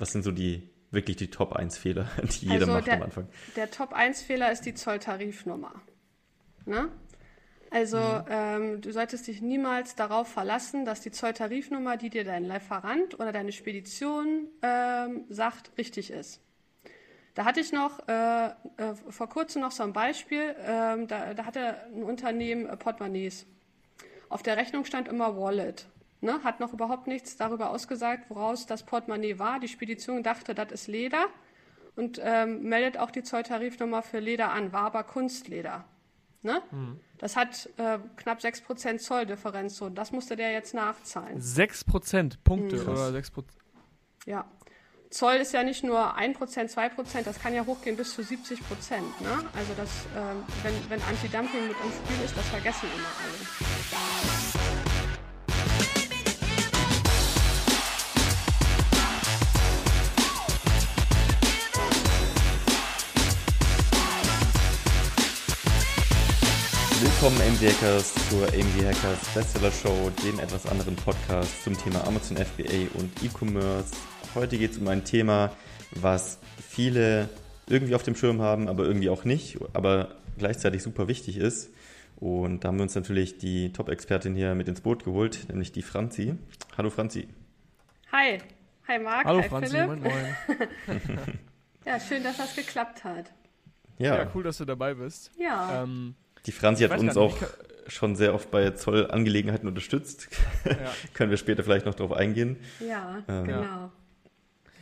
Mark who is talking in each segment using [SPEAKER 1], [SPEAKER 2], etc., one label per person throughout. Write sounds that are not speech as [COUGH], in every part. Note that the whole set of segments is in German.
[SPEAKER 1] was sind so die wirklich die Top 1 Fehler, [LAUGHS] die jeder
[SPEAKER 2] also
[SPEAKER 1] macht
[SPEAKER 2] der,
[SPEAKER 1] am Anfang?
[SPEAKER 2] Der Top 1 Fehler ist die Zolltarifnummer. Ne? Also mhm. ähm, du solltest dich niemals darauf verlassen, dass die Zolltarifnummer, die dir dein Lieferant oder deine Spedition ähm, sagt, richtig ist. Da hatte ich noch äh, äh, vor kurzem noch so ein Beispiel. Ähm, da, da, hatte ein Unternehmen äh, Portemonnaies. Auf der Rechnung stand immer Wallet. Ne? Hat noch überhaupt nichts darüber ausgesagt, woraus das Portemonnaie war. Die Spedition dachte, das ist Leder und ähm, meldet auch die Zolltarifnummer für Leder an, war aber Kunstleder. Ne? Mhm. Das hat äh, knapp 6% Zolldifferenz. So. Das musste der jetzt nachzahlen.
[SPEAKER 3] 6% Punkte mhm. oder 6%?
[SPEAKER 2] Ja. Zoll ist ja nicht nur 1%, 2%, das kann ja hochgehen bis zu 70%. Ne? Also das, ähm, wenn, wenn Anti-Dumping mit im Spiel ist, das vergessen immer alle.
[SPEAKER 1] Willkommen MD Hackers zur MD Hackers Bestseller Show, den etwas anderen Podcast zum Thema Amazon FBA und E-Commerce. Heute geht es um ein Thema, was viele irgendwie auf dem Schirm haben, aber irgendwie auch nicht, aber gleichzeitig super wichtig ist. Und da haben wir uns natürlich die Top-Expertin hier mit ins Boot geholt, nämlich die Franzi. Hallo Franzi.
[SPEAKER 2] Hi. Hi Marc.
[SPEAKER 3] Hallo
[SPEAKER 2] Hi
[SPEAKER 3] Franzi,
[SPEAKER 2] Philipp.
[SPEAKER 3] moin moin. [LAUGHS]
[SPEAKER 2] ja, schön, dass das geklappt hat.
[SPEAKER 3] Ja. ja, cool, dass du dabei bist.
[SPEAKER 2] Ja. Ähm,
[SPEAKER 1] die Franzi hat uns auch schon sehr oft bei Zollangelegenheiten unterstützt. Ja. [LAUGHS] Können wir später vielleicht noch darauf eingehen.
[SPEAKER 2] Ja, ähm, genau.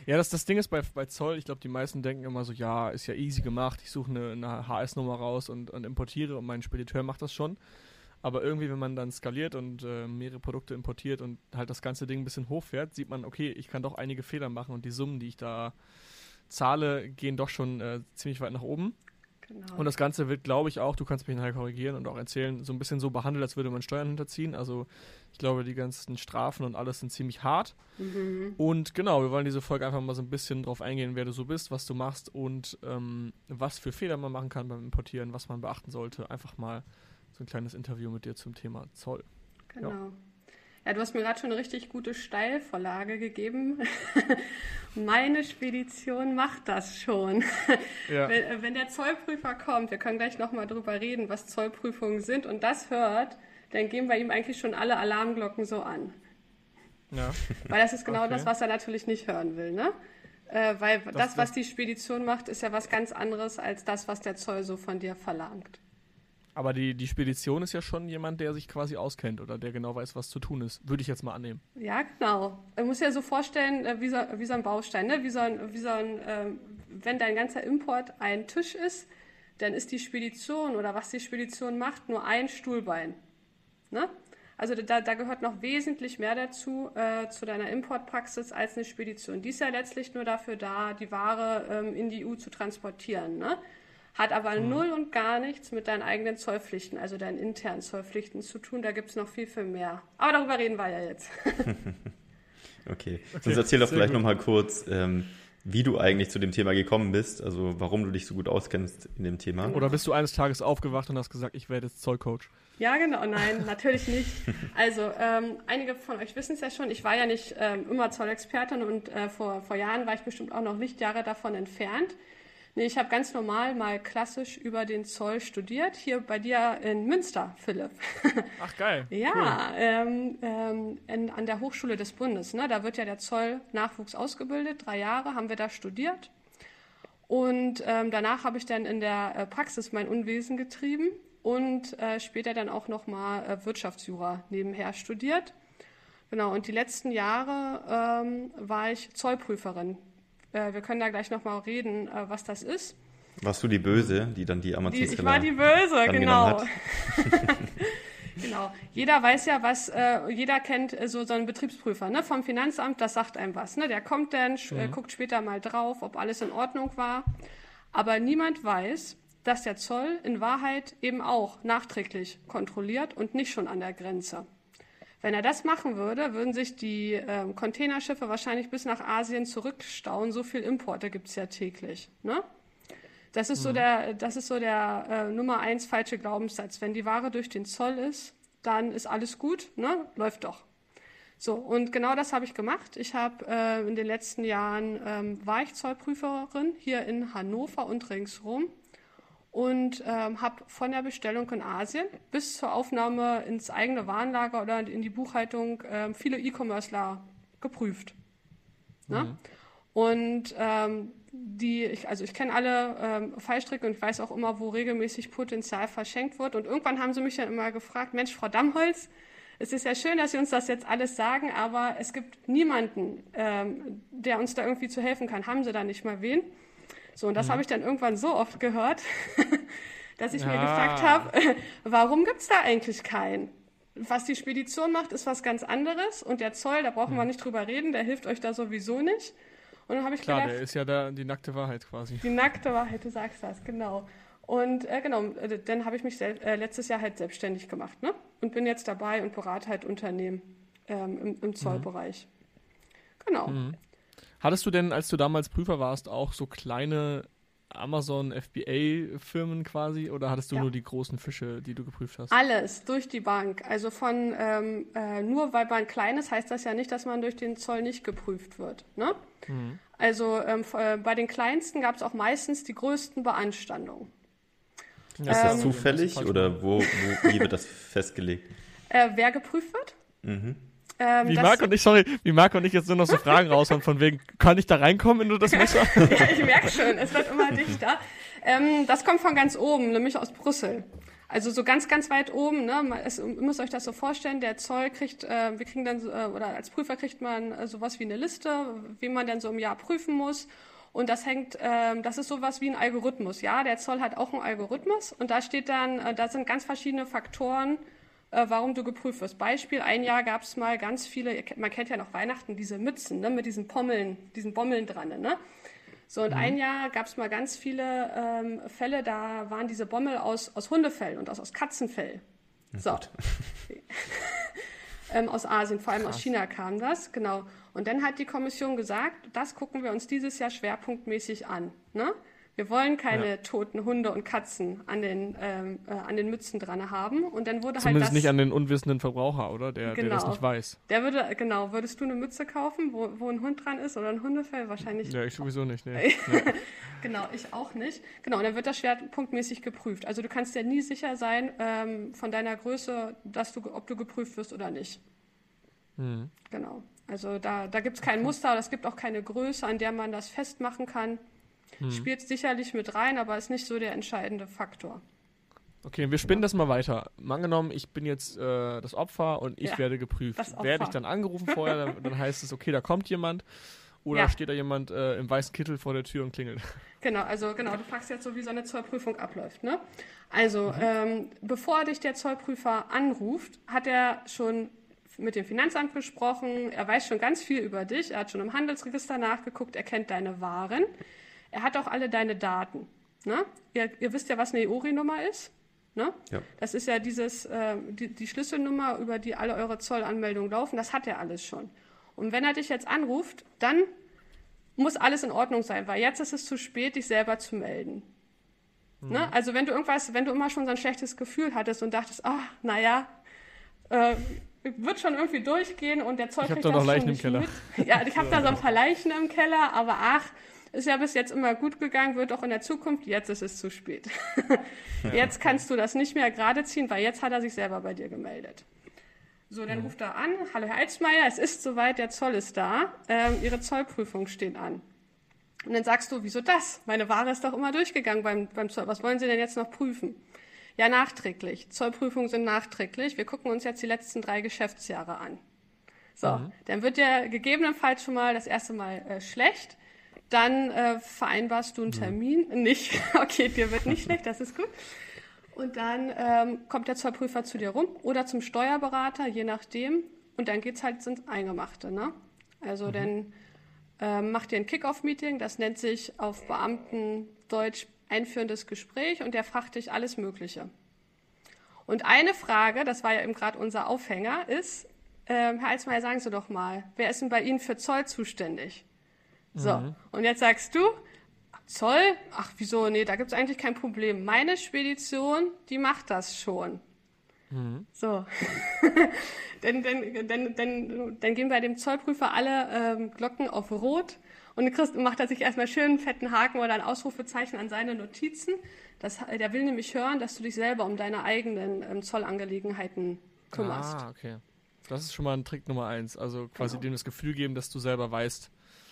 [SPEAKER 3] Ja, das, das Ding ist bei, bei Zoll, ich glaube, die meisten denken immer so, ja, ist ja easy gemacht, ich suche eine, eine HS-Nummer raus und, und importiere und mein Spediteur macht das schon. Aber irgendwie, wenn man dann skaliert und äh, mehrere Produkte importiert und halt das ganze Ding ein bisschen hochfährt, sieht man, okay, ich kann doch einige Fehler machen und die Summen, die ich da zahle, gehen doch schon äh, ziemlich weit nach oben. Genau. Und das Ganze wird, glaube ich, auch, du kannst mich nachher korrigieren und auch erzählen, so ein bisschen so behandelt, als würde man Steuern hinterziehen. Also ich glaube, die ganzen Strafen und alles sind ziemlich hart. Mhm. Und genau, wir wollen diese Folge einfach mal so ein bisschen drauf eingehen, wer du so bist, was du machst und ähm, was für Fehler man machen kann beim Importieren, was man beachten sollte. Einfach mal so ein kleines Interview mit dir zum Thema Zoll.
[SPEAKER 2] Genau. Ja. Ja, du hast mir gerade schon eine richtig gute Steilvorlage gegeben. [LAUGHS] Meine Spedition macht das schon. [LAUGHS] Ja. Wenn, wenn, der Zollprüfer kommt, wir können gleich nochmal drüber reden, was Zollprüfungen sind, und das hört, dann gehen bei ihm eigentlich schon alle Alarmglocken so an. Ja. Weil das ist genau okay. das, was er natürlich nicht hören will, ne? Äh, weil das, das, was die Spedition macht, ist ja was ganz anderes als das, was der Zoll so von dir verlangt.
[SPEAKER 3] Aber die, die Spedition ist ja schon jemand, der sich quasi auskennt oder der genau weiß, was zu tun ist. Würde ich jetzt mal annehmen.
[SPEAKER 2] Ja, genau. Man muss ja so vorstellen, äh, wie so, wie so ein Baustein. Ne? Wie so ein, wie so ein ähm, wenn dein ganzer Import ein Tisch ist, dann ist die Spedition oder was die Spedition macht, nur ein Stuhlbein. Ne? Also da, da gehört noch wesentlich mehr dazu, äh, zu deiner Importpraxis als eine Spedition. Die ist ja letztlich nur dafür da, die Ware ähm, in die EU zu transportieren. Ne? Hat aber mhm. null und gar nichts mit deinen eigenen Zollpflichten, also deinen internen Zollpflichten zu tun. Da gibt es noch viel, viel mehr. Aber darüber reden wir ja jetzt. [LAUGHS]
[SPEAKER 1] okay. okay. Sonst erzähl doch vielleicht nochmal kurz, ähm, wie du eigentlich zu dem Thema gekommen bist, also warum du dich so gut auskennst in dem Thema.
[SPEAKER 3] Oder bist du eines Tages aufgewacht und hast gesagt, ich werde jetzt Zollcoach?
[SPEAKER 2] Ja, genau, nein, [LAUGHS] natürlich nicht. Also, ähm, einige von euch wissen es ja schon, ich war ja nicht ähm, immer Zollexpertin und äh, vor, vor Jahren war ich bestimmt auch noch Lichtjahre davon entfernt. Nee, ich habe ganz normal mal klassisch über den Zoll studiert, hier bei dir in Münster, Philipp. [LAUGHS]
[SPEAKER 3] Ach geil.
[SPEAKER 2] ja, cool. ähm, ähm, in, an der Hochschule des Bundes. Ne? Da wird ja der Zoll Nachwuchs ausgebildet. Drei Jahre haben wir da studiert. Und ähm, danach habe ich dann in der äh, Praxis mein Unwesen getrieben und äh, später dann auch nochmal äh, Wirtschaftsjura nebenher studiert. Genau, und die letzten Jahre ähm, war ich Zollprüferin äh, wir können da gleich nochmal reden, äh, was das ist.
[SPEAKER 1] Warst du die Böse, die dann die amazon
[SPEAKER 2] Ich war die Böse, genau. [LAUGHS] genau. Jeder weiß ja, was, äh, jeder kennt so, so einen Betriebsprüfer ne, vom Finanzamt, das sagt einem was. Ne? Der kommt dann, mhm. guckt später mal drauf, ob alles in Ordnung war. Aber niemand weiß, dass der Zoll in Wahrheit eben auch nachträglich kontrolliert und nicht schon an der Grenze. Wenn er das machen würde, würden sich die äh, Containerschiffe wahrscheinlich bis nach Asien zurückstauen. So viel Importe gibt es ja täglich. Ne? Das ist mhm. so der, das ist so der äh, Nummer eins falsche Glaubenssatz. Wenn die Ware durch den Zoll ist, dann ist alles gut, ne? läuft doch. So, und genau das habe ich gemacht. Ich habe äh, in den letzten Jahren ähm, war ich Zollprüferin hier in Hannover und ringsrum und ähm, habe von der Bestellung in Asien bis zur Aufnahme ins eigene Warenlager oder in die Buchhaltung ähm, viele E-Commercer geprüft. Ne? Mhm. Und ähm, die, ich, also ich kenne alle ähm, Fallstricke und ich weiß auch immer, wo regelmäßig Potenzial verschenkt wird. Und irgendwann haben sie mich dann immer gefragt, Mensch, Frau Dammholz, es ist ja schön, dass Sie uns das jetzt alles sagen, aber es gibt niemanden, ähm, der uns da irgendwie zu helfen kann. Haben Sie da nicht mal wen? So, und das mhm. habe ich dann irgendwann so oft gehört, [LAUGHS] dass ich ja. mir gefragt habe, [LAUGHS] warum gibt es da eigentlich keinen? Was die Spedition macht, ist was ganz anderes und der Zoll, da brauchen mhm. wir nicht drüber reden, der hilft euch da sowieso nicht. Und dann habe ich
[SPEAKER 3] Klar,
[SPEAKER 2] gedacht,
[SPEAKER 3] der ist ja da die nackte Wahrheit quasi.
[SPEAKER 2] Die nackte Wahrheit, du sagst das, genau. Und äh, genau, äh, dann habe ich mich äh, letztes Jahr halt selbstständig gemacht ne? und bin jetzt dabei und berate halt Unternehmen ähm, im, im, Zollbereich. Mhm. Genau.
[SPEAKER 3] Hattest du denn, als du damals Prüfer warst, auch so kleine Amazon FBA-Firmen quasi oder hattest du ja. nur die großen Fische, die du geprüft hast?
[SPEAKER 2] Alles, durch die Bank. Also von ähm, äh, nur weil man klein ist, heißt das ja nicht, dass man durch den Zoll nicht geprüft wird. Ne? Mhm. Also ähm, äh, bei den kleinsten gab es auch meistens die größten Beanstandungen.
[SPEAKER 1] Ja, ist das ähm, zufällig oder wo, wo, wie wird das [LAUGHS] festgelegt?
[SPEAKER 2] Äh, wer geprüft wird? Mhm.
[SPEAKER 3] Ähm, wie Marc und ich, sorry, wie Marc und ich jetzt nur noch so Fragen raushauen, von wegen, kann ich da reinkommen in das Messer? [LAUGHS]
[SPEAKER 2] ja, ich merke schon, es wird immer dichter. Ähm, das kommt von ganz oben, nämlich aus Brüssel. Also so ganz, ganz weit oben, ne? Es, ihr müsst euch das so vorstellen, der Zoll kriegt, äh, wir kriegen dann, äh, oder als Prüfer kriegt man äh, sowas wie eine Liste, wie man denn so im Jahr prüfen muss. Und das hängt, äh, das ist sowas wie ein Algorithmus. Ja, der Zoll hat auch einen Algorithmus und da steht dann, äh, da sind ganz verschiedene Faktoren, äh, warum du geprüft wirst. Beispiel, ein Jahr gab es mal ganz viele, man kennt ja noch Weihnachten, diese Mützen ne, mit diesen Pommeln, diesen Bommeln dran. Ne? So, und mhm. ein Jahr gab es mal ganz viele ähm, Fälle, da waren diese Bommel aus, aus Hundefell und aus, aus Katzenfell. So. [LAUGHS] ähm, aus Asien, vor allem Krass. aus China kam das, genau. Und dann hat die Kommission gesagt, das gucken wir uns dieses Jahr schwerpunktmäßig an. Ne? Wir wollen keine ja. toten Hunde und Katzen an den, ähm, äh, an den Mützen dran haben. Und dann wurde
[SPEAKER 3] Zumindest
[SPEAKER 2] halt
[SPEAKER 3] das, nicht an den unwissenden Verbraucher, oder? Der, genau. der das nicht weiß.
[SPEAKER 2] Der würde, genau, würdest du eine Mütze kaufen, wo, wo ein Hund dran ist oder ein Hundefell? Wahrscheinlich.
[SPEAKER 3] Ja, ich sowieso nicht, nee. [LAUGHS]
[SPEAKER 2] genau, ich auch nicht. Genau, und dann wird das schwerpunktmäßig geprüft. Also du kannst ja nie sicher sein ähm, von deiner Größe, dass du, ob du geprüft wirst oder nicht. Mhm. Genau. Also da, da gibt es kein Muster, es gibt auch keine Größe, an der man das festmachen kann. Hm. Spielt sicherlich mit rein, aber ist nicht so der entscheidende Faktor.
[SPEAKER 3] Okay, wir spinnen ja. das mal weiter. Angenommen, ich bin jetzt äh, das Opfer und ich ja, werde geprüft. Werde ich dann angerufen vorher, dann, dann, heißt es, okay, da kommt jemand. Oder ja. steht da jemand äh, im weißen Kittel vor der Tür und klingelt?
[SPEAKER 2] Genau, also genau, du fragst jetzt so, wie so eine Zollprüfung abläuft. Ne? Also, mhm. ähm, bevor dich der Zollprüfer anruft, hat er schon mit dem Finanzamt gesprochen, er weiß schon ganz viel über dich, er hat schon im Handelsregister nachgeguckt, er kennt deine Waren. Er hat auch alle deine Daten. Ne? Ihr, ihr wisst ja, was eine EORI-Nummer ist. Ne? Ja. Das ist ja dieses, äh, die, die, Schlüsselnummer, über die alle eure Zollanmeldungen laufen. Das hat er alles schon. Und wenn er dich jetzt anruft, dann muss alles in Ordnung sein, weil jetzt ist es zu spät, dich selber zu melden. Mhm. Ne? Also wenn du irgendwas, wenn du immer schon so ein schlechtes Gefühl hattest und dachtest, ach, naja, äh, wird schon irgendwie durchgehen und der Zoll
[SPEAKER 3] ich kriegt da das noch Leichen im Keller.
[SPEAKER 2] Mit. Ja, ich habe [LAUGHS] da so ein paar Leichen im Keller, aber ach, ist ja bis jetzt immer gut gegangen, wird auch in der Zukunft. Jetzt ist es zu spät. [LAUGHS] jetzt kannst du das nicht mehr gerade ziehen, weil jetzt hat er sich selber bei dir gemeldet. So, dann ruft er an. Hallo Herr Eitzmeier, es ist soweit, der Zoll ist da. Ähm, Ihre Zollprüfung steht an. Und dann sagst du, wieso das? Meine Ware ist doch immer durchgegangen beim, beim Zoll. Was wollen Sie denn jetzt noch prüfen? Ja, nachträglich. Zollprüfungen sind nachträglich. Wir gucken uns jetzt die letzten drei Geschäftsjahre an. So, mhm. dann wird der gegebenenfalls schon mal das erste Mal äh, schlecht. Dann äh, vereinbarst du einen Termin. Mhm. Nicht, [LAUGHS] okay, dir wird nicht schlecht, das ist gut. Und dann ähm, kommt der Zollprüfer zu dir rum oder zum Steuerberater, je nachdem. Und dann geht's halt ins Eingemachte. Ne? Also mhm. dann ähm, macht ihr ein Kick-Off-Meeting, das nennt sich auf Beamtendeutsch einführendes Gespräch und der fragt dich alles Mögliche. Und eine Frage, das war ja eben gerade unser Aufhänger, ist, ähm, Herr Alsmeier, sagen Sie doch mal, wer ist denn bei Ihnen für Zoll zuständig? So, mhm. und jetzt sagst du, Zoll? Ach, wieso? Nee, da gibt es eigentlich kein Problem. Meine Spedition, die macht das schon. Mhm. So. [LAUGHS] dann, dann, dann, dann, dann gehen bei dem Zollprüfer alle ähm, Glocken auf Rot und Christ macht er sich erstmal schön einen fetten Haken oder ein Ausrufezeichen an seine Notizen. Das, der will nämlich hören, dass du dich selber um deine eigenen ähm, Zollangelegenheiten kümmerst.
[SPEAKER 3] Ah, okay. Das ist schon mal ein Trick Nummer eins. Also quasi genau. dem das Gefühl geben, dass du selber weißt.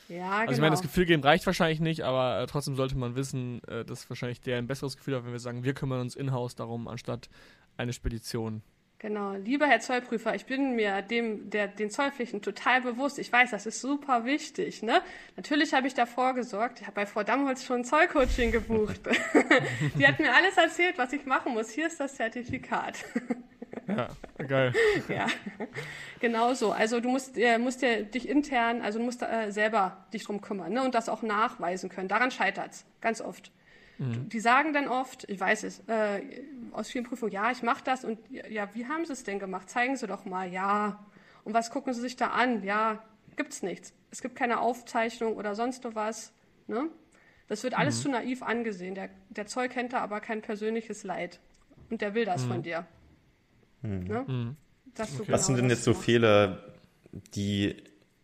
[SPEAKER 2] Ja,
[SPEAKER 3] also
[SPEAKER 2] genau.
[SPEAKER 3] ich meine, das Gefühl geben reicht wahrscheinlich nicht, aber äh, trotzdem sollte man wissen, äh, dass wahrscheinlich der ein besseres Gefühl hat, wenn wir sagen, wir kümmern uns in-house darum, anstatt eine Spedition.
[SPEAKER 2] Genau, lieber Herr Zollprüfer, ich bin mir dem, der, den Zollpflichten total bewusst. Ich weiß, das ist super wichtig. Ne? Natürlich habe ich davor gesorgt. Ich habe bei Frau Damholz schon ein Zollcoaching gebucht. [LAUGHS] Die hat mir alles erzählt, was ich machen muss. Hier ist das Zertifikat. [LAUGHS]
[SPEAKER 3] Ja, geil. [LAUGHS]
[SPEAKER 2] ja, genau so. Also du musst, äh, musst ja dich intern, also du musst äh, selber dich drum kümmern ne? und das auch nachweisen können. Daran scheitert's ganz oft. Mhm. Die sagen dann oft, ich weiß es, äh, aus vielen Prüfungen, ja, ich mache das und ja, wie haben sie es denn gemacht? Zeigen sie doch mal, ja. Und was gucken sie sich da an? Ja, gibt's nichts. Es gibt keine Aufzeichnung oder sonst was. Ne? Das wird alles mhm. zu naiv angesehen. Der, der Zoll kennt da aber kein persönliches Leid. Und der will das mhm. von dir.
[SPEAKER 1] Mhm. Ne? Mhm. Okay. Genau was sind denn jetzt so. Fehler, die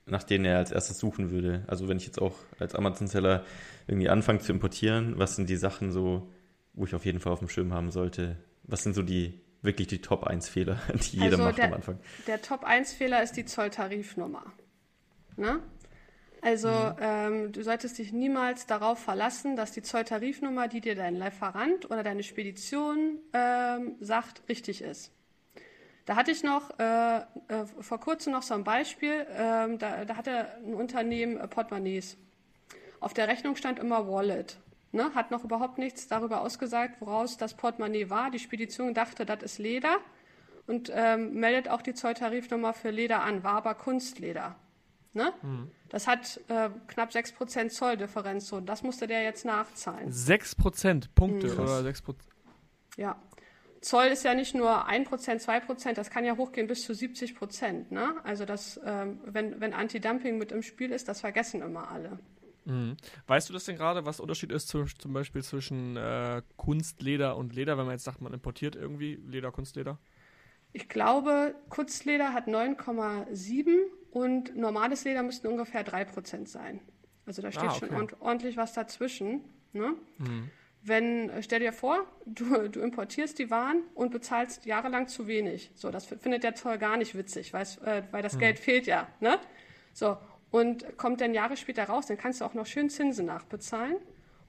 [SPEAKER 1] nach denen er als erstes suchen würde? Also wenn ich jetzt auch als Amazon-Seller irgendwie anfange zu importieren, was sind die Sachen so, wo ich auf jeden Fall auf dem Schirm haben sollte? Was sind so die wirklich die Top 1 Fehler, [LAUGHS] die jeder also macht
[SPEAKER 2] der,
[SPEAKER 1] am Anfang?
[SPEAKER 2] Der Top 1 Fehler ist die Zolltarifnummer. Ne? Also mhm. ähm, du solltest dich niemals darauf verlassen, dass die Zolltarifnummer, die dir dein Lieferant oder deine Spedition ähm, sagt, richtig ist. Da hatte ich noch äh, äh, vor kurzem noch so ein Beispiel. Ähm, da, da hatte ein Unternehmen äh, Portemonnaies. Auf der Rechnung stand immer Wallet. Ne? Hat noch überhaupt nichts darüber ausgesagt, woraus das Portemonnaie war. Die Spedition dachte, das ist Leder und ähm, meldet auch die Zolltarifnummer für Leder an, war aber Kunstleder. Ne? Mhm. Das hat äh, knapp 6% Zolldifferenz. So, das musste der jetzt nachzahlen.
[SPEAKER 3] 6% Punkte mhm. oder 6%?
[SPEAKER 2] Ja, Zoll ist ja nicht nur 1%, 2%, das kann ja hochgehen bis zu 70 Prozent. Ne? Also das, ähm, wenn, wenn Anti-Dumping mit im Spiel ist, das vergessen immer alle.
[SPEAKER 3] Mhm. Weißt du das denn gerade, was der Unterschied ist zu, zum Beispiel zwischen äh, Kunstleder und Leder, wenn man jetzt sagt, man importiert irgendwie Leder, Kunstleder?
[SPEAKER 2] Ich glaube, Kunstleder hat 9,7 und normales Leder müssten ungefähr 3% sein. Also da steht ah, okay. schon ordentlich was dazwischen. Ne? Mhm. Wenn, äh, stell dir vor, du, du importierst die Waren und bezahlst jahrelang zu wenig. So, das findet der Zoll gar nicht witzig, weil, äh, weil das hm. Geld fehlt ja. Ne? So, und kommt dann Jahre später raus, dann kannst du auch noch schön Zinsen nachbezahlen.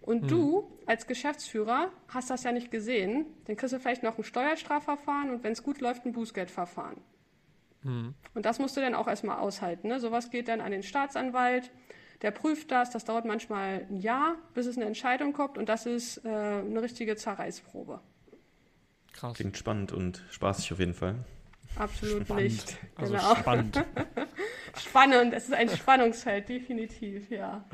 [SPEAKER 2] Und hm. du als Geschäftsführer hast das ja nicht gesehen. Dann kriegst du vielleicht noch ein Steuerstrafverfahren und wenn es gut läuft, ein Bußgeldverfahren. Hm. Und das musst du dann auch erstmal aushalten. Ne? Sowas geht dann an den Staatsanwalt der prüft das, das dauert manchmal ein Jahr, bis es eine Entscheidung kommt und das ist äh, eine richtige Zerreißprobe.
[SPEAKER 1] Krass. Klingt spannend und spaßig auf jeden Fall.
[SPEAKER 2] Absolut spannend. nicht.
[SPEAKER 3] Also genau. spannend. [LAUGHS]
[SPEAKER 2] Spannend, es ist ein Spannungsfeld, definitiv, ja.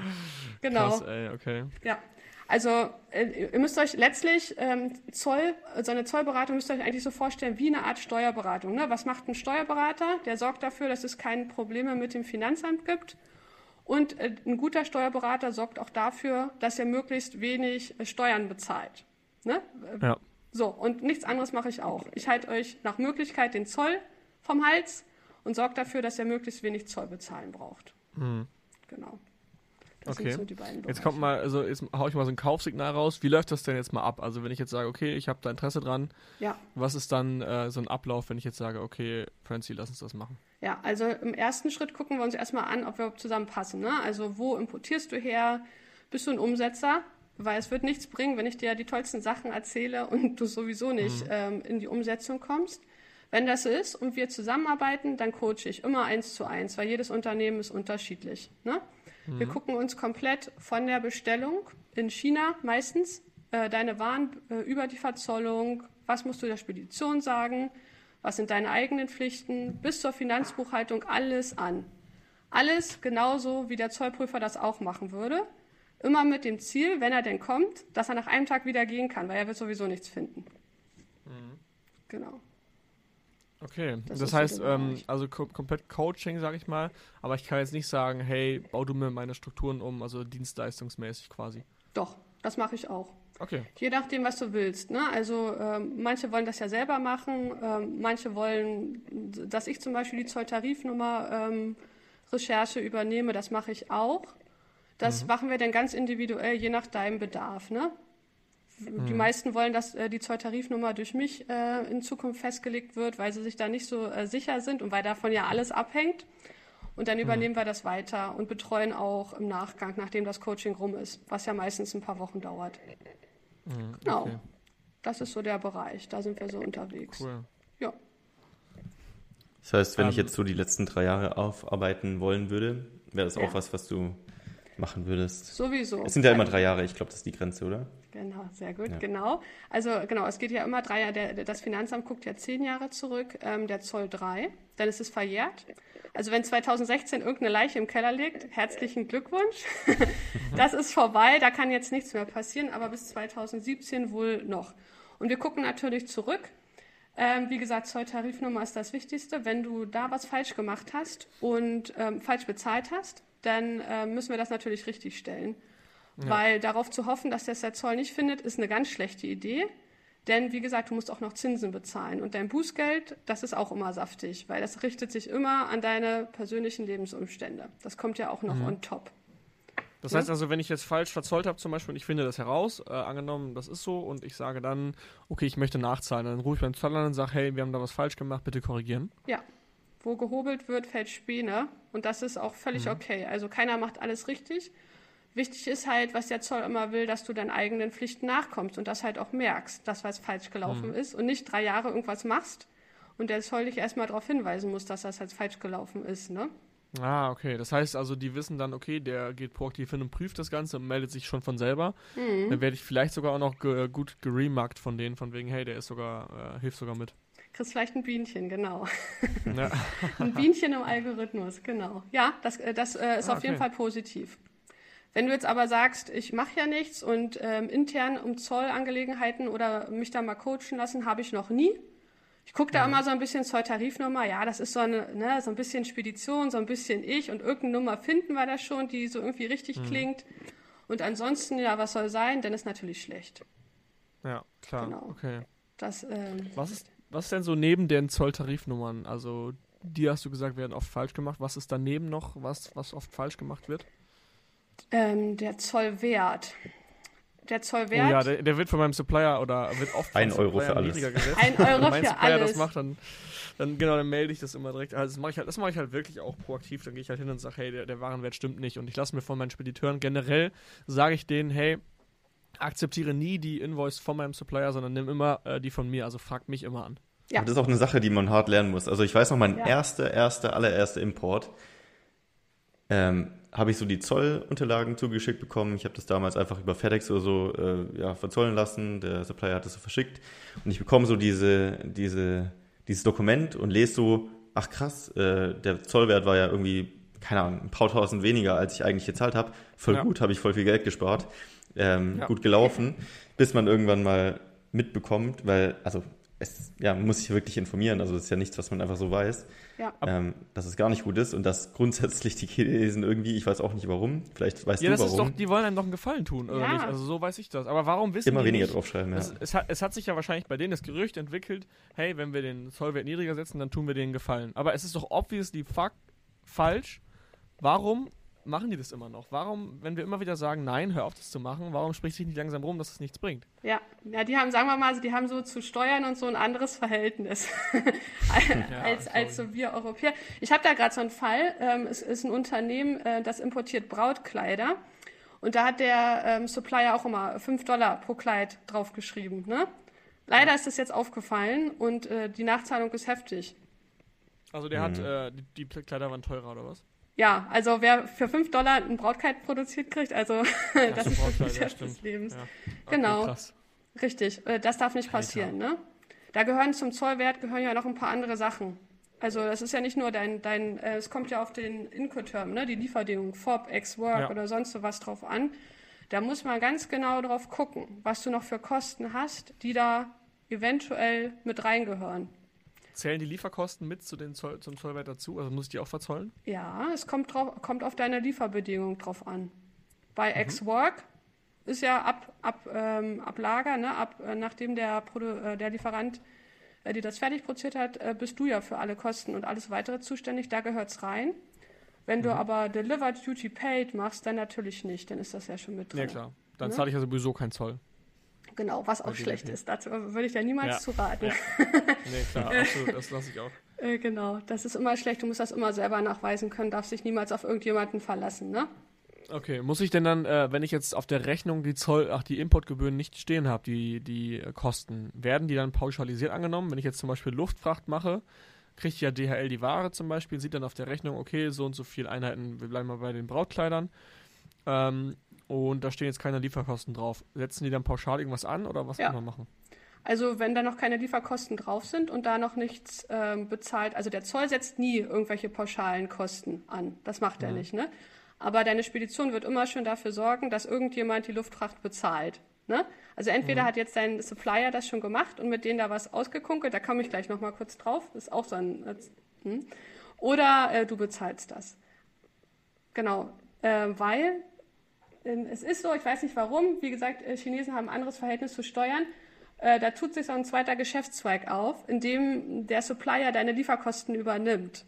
[SPEAKER 2] Genau.
[SPEAKER 3] Krass, ey, okay.
[SPEAKER 2] Ja. Also äh, ihr müsst euch letztlich ähm, Zoll, so eine Zollberatung müsst ihr euch eigentlich so vorstellen wie eine Art Steuerberatung. Ne? Was macht ein Steuerberater? Der sorgt dafür, dass es keine Probleme mit dem Finanzamt gibt und äh, ein guter Steuerberater sorgt auch dafür, dass er möglichst wenig äh, Steuern bezahlt. Ne?
[SPEAKER 3] Ja.
[SPEAKER 2] So, und nichts anderes mache ich auch. Ich halte euch nach Möglichkeit den Zoll vom Hals und sorge dafür, dass er möglichst wenig Zoll bezahlen braucht. Mhm. Genau.
[SPEAKER 3] Das okay. So jetzt kommt mal, also jetzt hau ich mal so ein Kaufsignal raus. Wie läuft das denn jetzt mal ab? Also wenn ich jetzt sage, okay, ich habe da Interesse dran,
[SPEAKER 2] ja.
[SPEAKER 3] was ist dann äh, so ein Ablauf, wenn ich jetzt sage, okay, Francie, lass uns das machen?
[SPEAKER 2] Ja, also im ersten Schritt gucken wir uns erstmal an, ob wir zusammenpassen. Ne? Also wo importierst du her? Bist du ein Umsetzer? Weil es wird nichts bringen, wenn ich dir die tollsten Sachen erzähle und du sowieso nicht mhm. ähm, in die Umsetzung kommst. Wenn das ist und wir zusammenarbeiten, dann coache ich immer eins zu eins, weil jedes Unternehmen ist unterschiedlich. Ne? Mhm. Wir gucken uns komplett von der Bestellung in China meistens äh, deine Waren äh, über die Verzollung, was musst du der Spedition sagen, was sind deine eigenen Pflichten, bis zur Finanzbuchhaltung alles an. Alles genauso, wie der Zollprüfer das auch machen würde. Immer mit dem Ziel, wenn er denn kommt, dass er nach einem Tag wieder gehen kann, weil er wird sowieso nichts finden. Mhm. Genau.
[SPEAKER 3] Okay, das, das heißt, ähm, also kom komplett Coaching, sage ich mal, aber ich kann jetzt nicht sagen, hey, bau du mir meine Strukturen um, also dienstleistungsmäßig quasi.
[SPEAKER 2] Doch, das mache ich auch.
[SPEAKER 3] Okay.
[SPEAKER 2] Je nachdem, was du willst. Ne? Also ähm, manche wollen das ja selber machen, ähm, manche wollen, dass ich zum Beispiel die Zolltarifnummer ähm, Recherche übernehme, das mache ich auch. Das machen wir dann ganz individuell, je nach deinem Bedarf. Ne? Die meisten wollen, dass äh, die Zolltarifnummer durch mich äh, in Zukunft festgelegt wird, weil sie sich da nicht so äh, sicher sind und weil davon ja alles abhängt. Und dann übernehmen wir das weiter und betreuen auch im Nachgang, nachdem das Coaching rum ist, was ja meistens ein paar Wochen dauert. Genau.
[SPEAKER 3] okay.
[SPEAKER 2] Das ist so der Bereich. Da sind wir so unterwegs.
[SPEAKER 3] Cool.
[SPEAKER 2] Ja.
[SPEAKER 1] Das heißt, wenn ich
[SPEAKER 3] Ähm,
[SPEAKER 1] jetzt so die letzten drei Jahre aufarbeiten wollen würde, wäre das auch
[SPEAKER 2] Ja.
[SPEAKER 1] was, was du machen würdest.
[SPEAKER 2] Sowieso.
[SPEAKER 1] Es sind ja immer drei Jahre, ich glaube, das ist die Grenze, oder?
[SPEAKER 2] Genau, sehr gut,
[SPEAKER 1] Ja.
[SPEAKER 2] genau. Also genau, es geht ja immer drei Jahre, der, das Finanzamt guckt ja zehn Jahre zurück, ähm, der Zoll drei, dann ist es verjährt. Also wenn 2016 irgendeine Leiche im Keller liegt, herzlichen Glückwunsch. [LAUGHS] das ist vorbei, da kann jetzt nichts mehr passieren, aber bis 2017 wohl noch. Und wir gucken natürlich zurück. Ähm, wie gesagt, Zolltarifnummer ist das Wichtigste. Wenn du da was falsch gemacht hast und ähm, falsch bezahlt hast, dann ähm, müssen wir das natürlich richtig stellen. Weil darauf zu hoffen, dass das der Zoll nicht findet, ist eine ganz schlechte Idee. Denn wie gesagt, du musst auch noch Zinsen bezahlen. Und dein Bußgeld, das ist auch immer saftig, weil das richtet sich immer an deine persönlichen Lebensumstände. Das kommt ja auch noch on top.
[SPEAKER 3] Das heißt also, wenn ich jetzt falsch verzollt habe zum Beispiel und ich finde das heraus, äh, angenommen, das ist so und ich sage dann, okay, ich möchte nachzahlen, dann rufe ich beim Zoll an und sage, hey, wir haben da was falsch gemacht, bitte korrigieren.
[SPEAKER 2] Ja. Wo gehobelt wird, fällt Späne. Und das ist auch völlig okay. Also keiner macht alles richtig. Wichtig ist halt, was der Zoll immer will, dass du deinen eigenen Pflichten nachkommst und das halt auch merkst, dass was falsch gelaufen ist und nicht drei Jahre irgendwas machst und der Zoll dich erstmal darauf hinweisen muss, dass das halt falsch gelaufen ist. Ne?
[SPEAKER 3] Ah, okay. Das heißt also, die wissen dann, okay, der geht proaktiv hin und prüft das Ganze und meldet sich schon von selber.
[SPEAKER 2] Mhm.
[SPEAKER 3] Dann werde ich vielleicht sogar auch noch ge gut geremarkt von denen, von wegen, hey, der ist sogar, äh, hilft sogar mit.
[SPEAKER 2] Kriegst vielleicht ein Bienchen, genau.
[SPEAKER 3] Ja. [LAUGHS]
[SPEAKER 2] Ein Bienchen im Algorithmus, genau. Ja, das, äh, das äh, ist
[SPEAKER 3] Ah,
[SPEAKER 2] auf jeden
[SPEAKER 3] okay.
[SPEAKER 2] Fall positiv. Wenn du jetzt aber sagst, ich mache ja nichts und ähm, intern um Zollangelegenheiten oder mich da mal coachen lassen, habe ich noch nie. Ich gucke da immer so ein bisschen Zolltarifnummer. Ja, das ist so, eine, ne, so ein bisschen Spedition, so ein bisschen ich und irgendeine Nummer finden wir da schon, die so irgendwie richtig klingt. Und ansonsten, ja, was soll sein? Dann ist natürlich schlecht.
[SPEAKER 3] ja, klar.
[SPEAKER 2] Genau.
[SPEAKER 3] Okay.
[SPEAKER 2] Das, ähm,
[SPEAKER 3] Was ist, was ist denn so neben den Zolltarifnummern? Also, die hast du gesagt, werden oft falsch gemacht. Was ist daneben noch, was, was oft falsch gemacht wird?
[SPEAKER 2] Ähm, der Zollwert. Der
[SPEAKER 3] Oh
[SPEAKER 2] Zollwert.
[SPEAKER 3] ja, der, der wird von meinem Supplier oder wird oft
[SPEAKER 1] Ein Euro
[SPEAKER 3] Supplier
[SPEAKER 1] für alles.
[SPEAKER 3] gesetzt.
[SPEAKER 2] Ein [LAUGHS] Euro
[SPEAKER 3] Wenn mein
[SPEAKER 2] für
[SPEAKER 3] Supplier
[SPEAKER 2] alles.
[SPEAKER 3] das macht, dann, dann genau, dann melde ich das immer direkt. Also das mache ich halt, das mache ich halt wirklich auch proaktiv. Dann gehe ich halt hin und sage, hey, der, der Warenwert stimmt nicht. Und ich lasse mir von meinen Spediteuren generell sage ich denen, hey, akzeptiere nie die Invoice von meinem Supplier, sondern nimm immer äh, die von mir. Also frag mich immer an.
[SPEAKER 2] Ja.
[SPEAKER 1] Aber das ist auch eine Sache, die man hart lernen muss. Also ich weiß noch, mein
[SPEAKER 2] Ja.
[SPEAKER 1] erster, erster, allererster Import ähm, habe ich so die Zollunterlagen zugeschickt bekommen. Ich habe das damals einfach über FedEx oder so äh, ja, verzollen lassen. Der Supplier hat es so verschickt. Und ich bekomme so diese, diese, dieses Dokument und lese so, ach krass, äh, der Zollwert war ja irgendwie, keine Ahnung, ein paar tausend weniger, als ich eigentlich gezahlt habe. Voll
[SPEAKER 3] Ja.
[SPEAKER 1] gut, habe ich voll viel Geld gespart. Ähm,
[SPEAKER 3] Ja.
[SPEAKER 1] Gut gelaufen, bis man irgendwann mal mitbekommt, weil, also es, ja, man muss sich wirklich informieren. Also es ist ja nichts, was man einfach so weiß,
[SPEAKER 2] Ja.
[SPEAKER 1] ähm, dass es gar nicht gut ist und dass grundsätzlich die Chinesen irgendwie, ich weiß auch nicht warum, vielleicht weißt
[SPEAKER 3] Ja,
[SPEAKER 1] du
[SPEAKER 3] das ist
[SPEAKER 1] warum,
[SPEAKER 3] doch, die wollen einem doch einen Gefallen tun, oder
[SPEAKER 2] Ja.
[SPEAKER 3] nicht? Also so weiß ich das. Aber warum wissen
[SPEAKER 1] immer
[SPEAKER 3] die
[SPEAKER 1] weniger
[SPEAKER 3] nicht,
[SPEAKER 1] draufschreiben. Ja.
[SPEAKER 3] Es, es, hat, es hat sich ja wahrscheinlich bei denen das Gerücht entwickelt, hey, wenn wir den Zollwert niedriger setzen, dann tun wir denen Gefallen. Aber es ist doch obviously fuck falsch. Warum machen die das immer noch? Warum, wenn wir immer wieder sagen, nein, hör auf das zu machen, warum spricht sich nicht langsam rum, dass es nichts bringt?
[SPEAKER 2] Ja, ja, die haben, sagen wir mal, also die haben so zu Steuern und so ein anderes Verhältnis [LAUGHS] als,
[SPEAKER 3] sorry.
[SPEAKER 2] als so wir Europäer. Ich habe da gerade so einen Fall. Ähm, es ist ein Unternehmen, äh, das importiert Brautkleider. Und da hat der ähm, Supplier auch immer 5 Dollar pro Kleid draufgeschrieben. Ne? Leider ist das jetzt aufgefallen und äh, die Nachzahlung ist heftig.
[SPEAKER 3] Also der hat, äh, die, die Kleider waren teurer oder was?
[SPEAKER 2] Ja, also wer für 5 Dollar ein Brautkleid produziert kriegt, also [LAUGHS] das
[SPEAKER 3] so
[SPEAKER 2] ist wirklich Wert
[SPEAKER 3] stimmt.
[SPEAKER 2] des Lebens.
[SPEAKER 3] Ja. Okay,
[SPEAKER 2] Genau.
[SPEAKER 3] Krass.
[SPEAKER 2] Richtig, äh, das darf nicht passieren. Ne? Da gehören zum Zollwert gehören ja noch ein paar andere Sachen. Also das ist ja nicht nur dein, dein äh, es kommt ja auf den Incoterm, ne, die Lieferbedingungen, FOB, Ex-Work
[SPEAKER 3] Ja.
[SPEAKER 2] oder sonst so was drauf an. Da muss man ganz genau drauf gucken, was du noch für Kosten hast, die da eventuell mit reingehören.
[SPEAKER 3] Zählen die Lieferkosten mit zu den Zoll, zum Zollwert dazu? Also muss ich die auch verzollen?
[SPEAKER 2] Ja, es kommt, drauf, kommt auf deine Lieferbedingungen drauf an. Bei Ex-Work ist ja ab, ab, ähm, ab Lager, ne? ab, äh, nachdem der, Produ äh, der Lieferant äh, dir das fertig produziert hat, äh, bist du ja für alle Kosten und alles weitere zuständig, da gehört's rein. Wenn du aber Delivered Duty Paid machst, dann natürlich nicht, dann ist das ja schon mit drin.
[SPEAKER 3] Ja, klar. Dann
[SPEAKER 2] Ne?
[SPEAKER 3] zahle ich ja sowieso keinen Zoll.
[SPEAKER 2] Genau, was auch
[SPEAKER 3] Bei
[SPEAKER 2] schlecht
[SPEAKER 3] DDP.
[SPEAKER 2] ist. Dazu würde ich ja niemals
[SPEAKER 3] Ja.
[SPEAKER 2] zu raten.
[SPEAKER 3] Ja. [LAUGHS] Nee, klar, absolut, das lasse ich auch.
[SPEAKER 2] Äh, genau, das ist immer schlecht. Du musst das immer selber nachweisen können, darfst dich niemals auf irgendjemanden verlassen, ne?
[SPEAKER 3] Okay, muss ich denn dann, äh, wenn ich jetzt auf der Rechnung die Zoll, ach, die Importgebühren nicht stehen habe, die, die äh, Kosten, werden die dann pauschalisiert angenommen? Wenn ich jetzt zum Beispiel Luftfracht mache, kriegt ja DHL die Ware zum Beispiel, sieht dann auf der Rechnung, okay, so und so viele Einheiten, wir bleiben mal bei den Brautkleidern. Ähm, und da stehen jetzt keine Lieferkosten drauf. Setzen die dann pauschal irgendwas an oder was
[SPEAKER 2] Ja.
[SPEAKER 3] kann man machen?
[SPEAKER 2] Also wenn da noch keine Lieferkosten drauf sind und da noch nichts ähm, bezahlt, also der Zoll setzt nie irgendwelche pauschalen Kosten an. Das macht er nicht, ne? Aber deine Spedition wird immer schon dafür sorgen, dass irgendjemand die Luftfracht bezahlt. Ne? Also entweder hat jetzt dein Supplier das schon gemacht und mit denen da was ausgekunkelt, da komme ich gleich nochmal kurz drauf, das ist auch so ein... äh. Oder äh, du bezahlst das. Genau, äh, weil es ist so, ich weiß nicht warum, wie gesagt, äh, Chinesen haben ein anderes Verhältnis zu Steuern. Äh, da tut sich so ein zweiter Geschäftszweig auf, in dem der Supplier deine Lieferkosten übernimmt.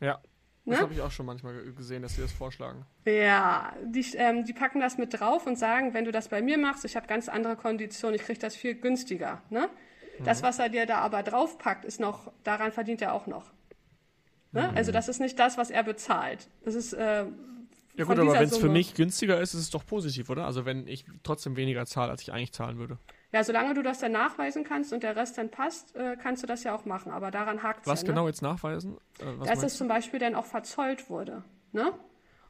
[SPEAKER 3] Ja. Das
[SPEAKER 2] Ne?
[SPEAKER 3] habe ich auch schon manchmal ge- gesehen, dass sie das vorschlagen.
[SPEAKER 2] Ja, die, ähm, die packen das mit drauf und sagen, wenn du das bei mir machst, ich habe ganz andere Konditionen, ich kriege das viel günstiger. Ne? Das, was er dir da aber draufpackt, ist noch, daran verdient er auch noch. Ne? Also das ist nicht das, was er bezahlt. Das ist äh,
[SPEAKER 3] Ja gut, aber wenn es für mich günstiger ist, ist es doch positiv, oder? Also wenn ich trotzdem weniger zahle, als ich eigentlich zahlen würde.
[SPEAKER 2] Ja, solange du das dann nachweisen kannst und der Rest dann passt, äh, kannst du das ja auch machen. Aber daran hakt es
[SPEAKER 3] Was
[SPEAKER 2] ja.
[SPEAKER 3] genau
[SPEAKER 2] Ne?
[SPEAKER 3] jetzt nachweisen? Äh,
[SPEAKER 2] Dass es zum Beispiel dann auch verzollt wurde. Ne?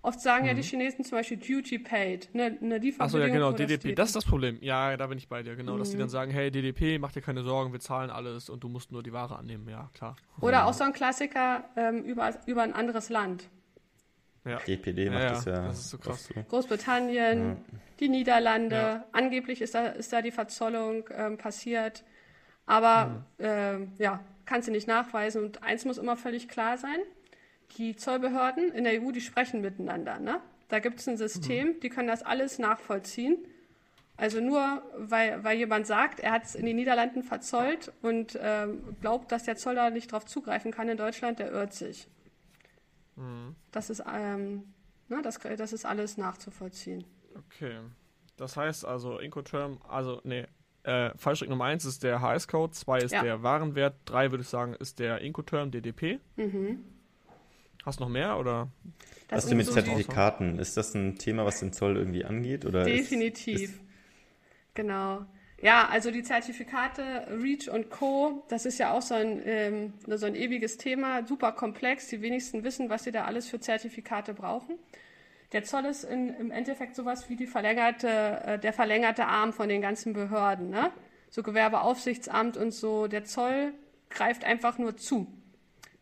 [SPEAKER 2] Oft sagen ja die Chinesen zum Beispiel Duty Paid, ne, eine
[SPEAKER 3] du? Achso, ja genau, DDP.
[SPEAKER 2] steht.
[SPEAKER 3] Das ist das Problem. Ja, da bin ich bei dir, genau. Dass die
[SPEAKER 2] Mhm.
[SPEAKER 3] dann sagen, hey, DDP, mach dir keine Sorgen, wir zahlen alles und du musst nur die Ware annehmen. Ja, klar.
[SPEAKER 2] Oder auch so ein Klassiker ähm, über, über ein anderes Land.
[SPEAKER 3] Ja.
[SPEAKER 1] DPD macht
[SPEAKER 3] Ja,
[SPEAKER 1] das ja.
[SPEAKER 3] das ist so krass.
[SPEAKER 1] so.
[SPEAKER 2] Großbritannien, die Niederlande.
[SPEAKER 3] Ja.
[SPEAKER 2] Angeblich ist da, ist da die Verzollung ähm, passiert. Aber
[SPEAKER 3] Mhm.
[SPEAKER 2] ähm, ja, kannst du nicht nachweisen. Und eins muss immer völlig klar sein: Die Zollbehörden in der EU, die sprechen miteinander. Ne? Da gibt es ein System,
[SPEAKER 3] Mhm.
[SPEAKER 2] die können das alles nachvollziehen. Also nur, weil, weil jemand sagt, er hat es in den Niederlanden verzollt und ähm, glaubt, dass der Zoll da nicht drauf zugreifen kann in Deutschland, der irrt sich.
[SPEAKER 3] Mhm.
[SPEAKER 2] Das ist, ähm, ne, das, das ist alles nachzuvollziehen.
[SPEAKER 3] Okay. Das heißt also, Incoterm, also, nee, äh, Fallstrick Nummer 1 ist der HS-Code, 2 ist
[SPEAKER 2] Ja.
[SPEAKER 3] der Warenwert, 3 würde ich sagen, ist der Incoterm, DDP.
[SPEAKER 2] Mhm.
[SPEAKER 3] Hast du noch mehr oder?
[SPEAKER 2] Das
[SPEAKER 1] Was denn
[SPEAKER 2] sind
[SPEAKER 1] mit
[SPEAKER 2] so
[SPEAKER 1] Zertifikaten? Ist das ein Thema, was den Zoll irgendwie angeht? Oder ist-
[SPEAKER 2] Definitiv.
[SPEAKER 1] Ist,
[SPEAKER 2] Genau. Ja, also die Zertifikate REACH und Co., das ist ja auch so ein, ähm, so ein ewiges Thema, super komplex. Die wenigsten wissen, was sie da alles für Zertifikate brauchen. Der Zoll ist in, im Endeffekt sowas wie die verlängerte, äh, der verlängerte Arm von den ganzen Behörden. Ne? So Gewerbeaufsichtsamt und so. Der Zoll greift einfach nur zu.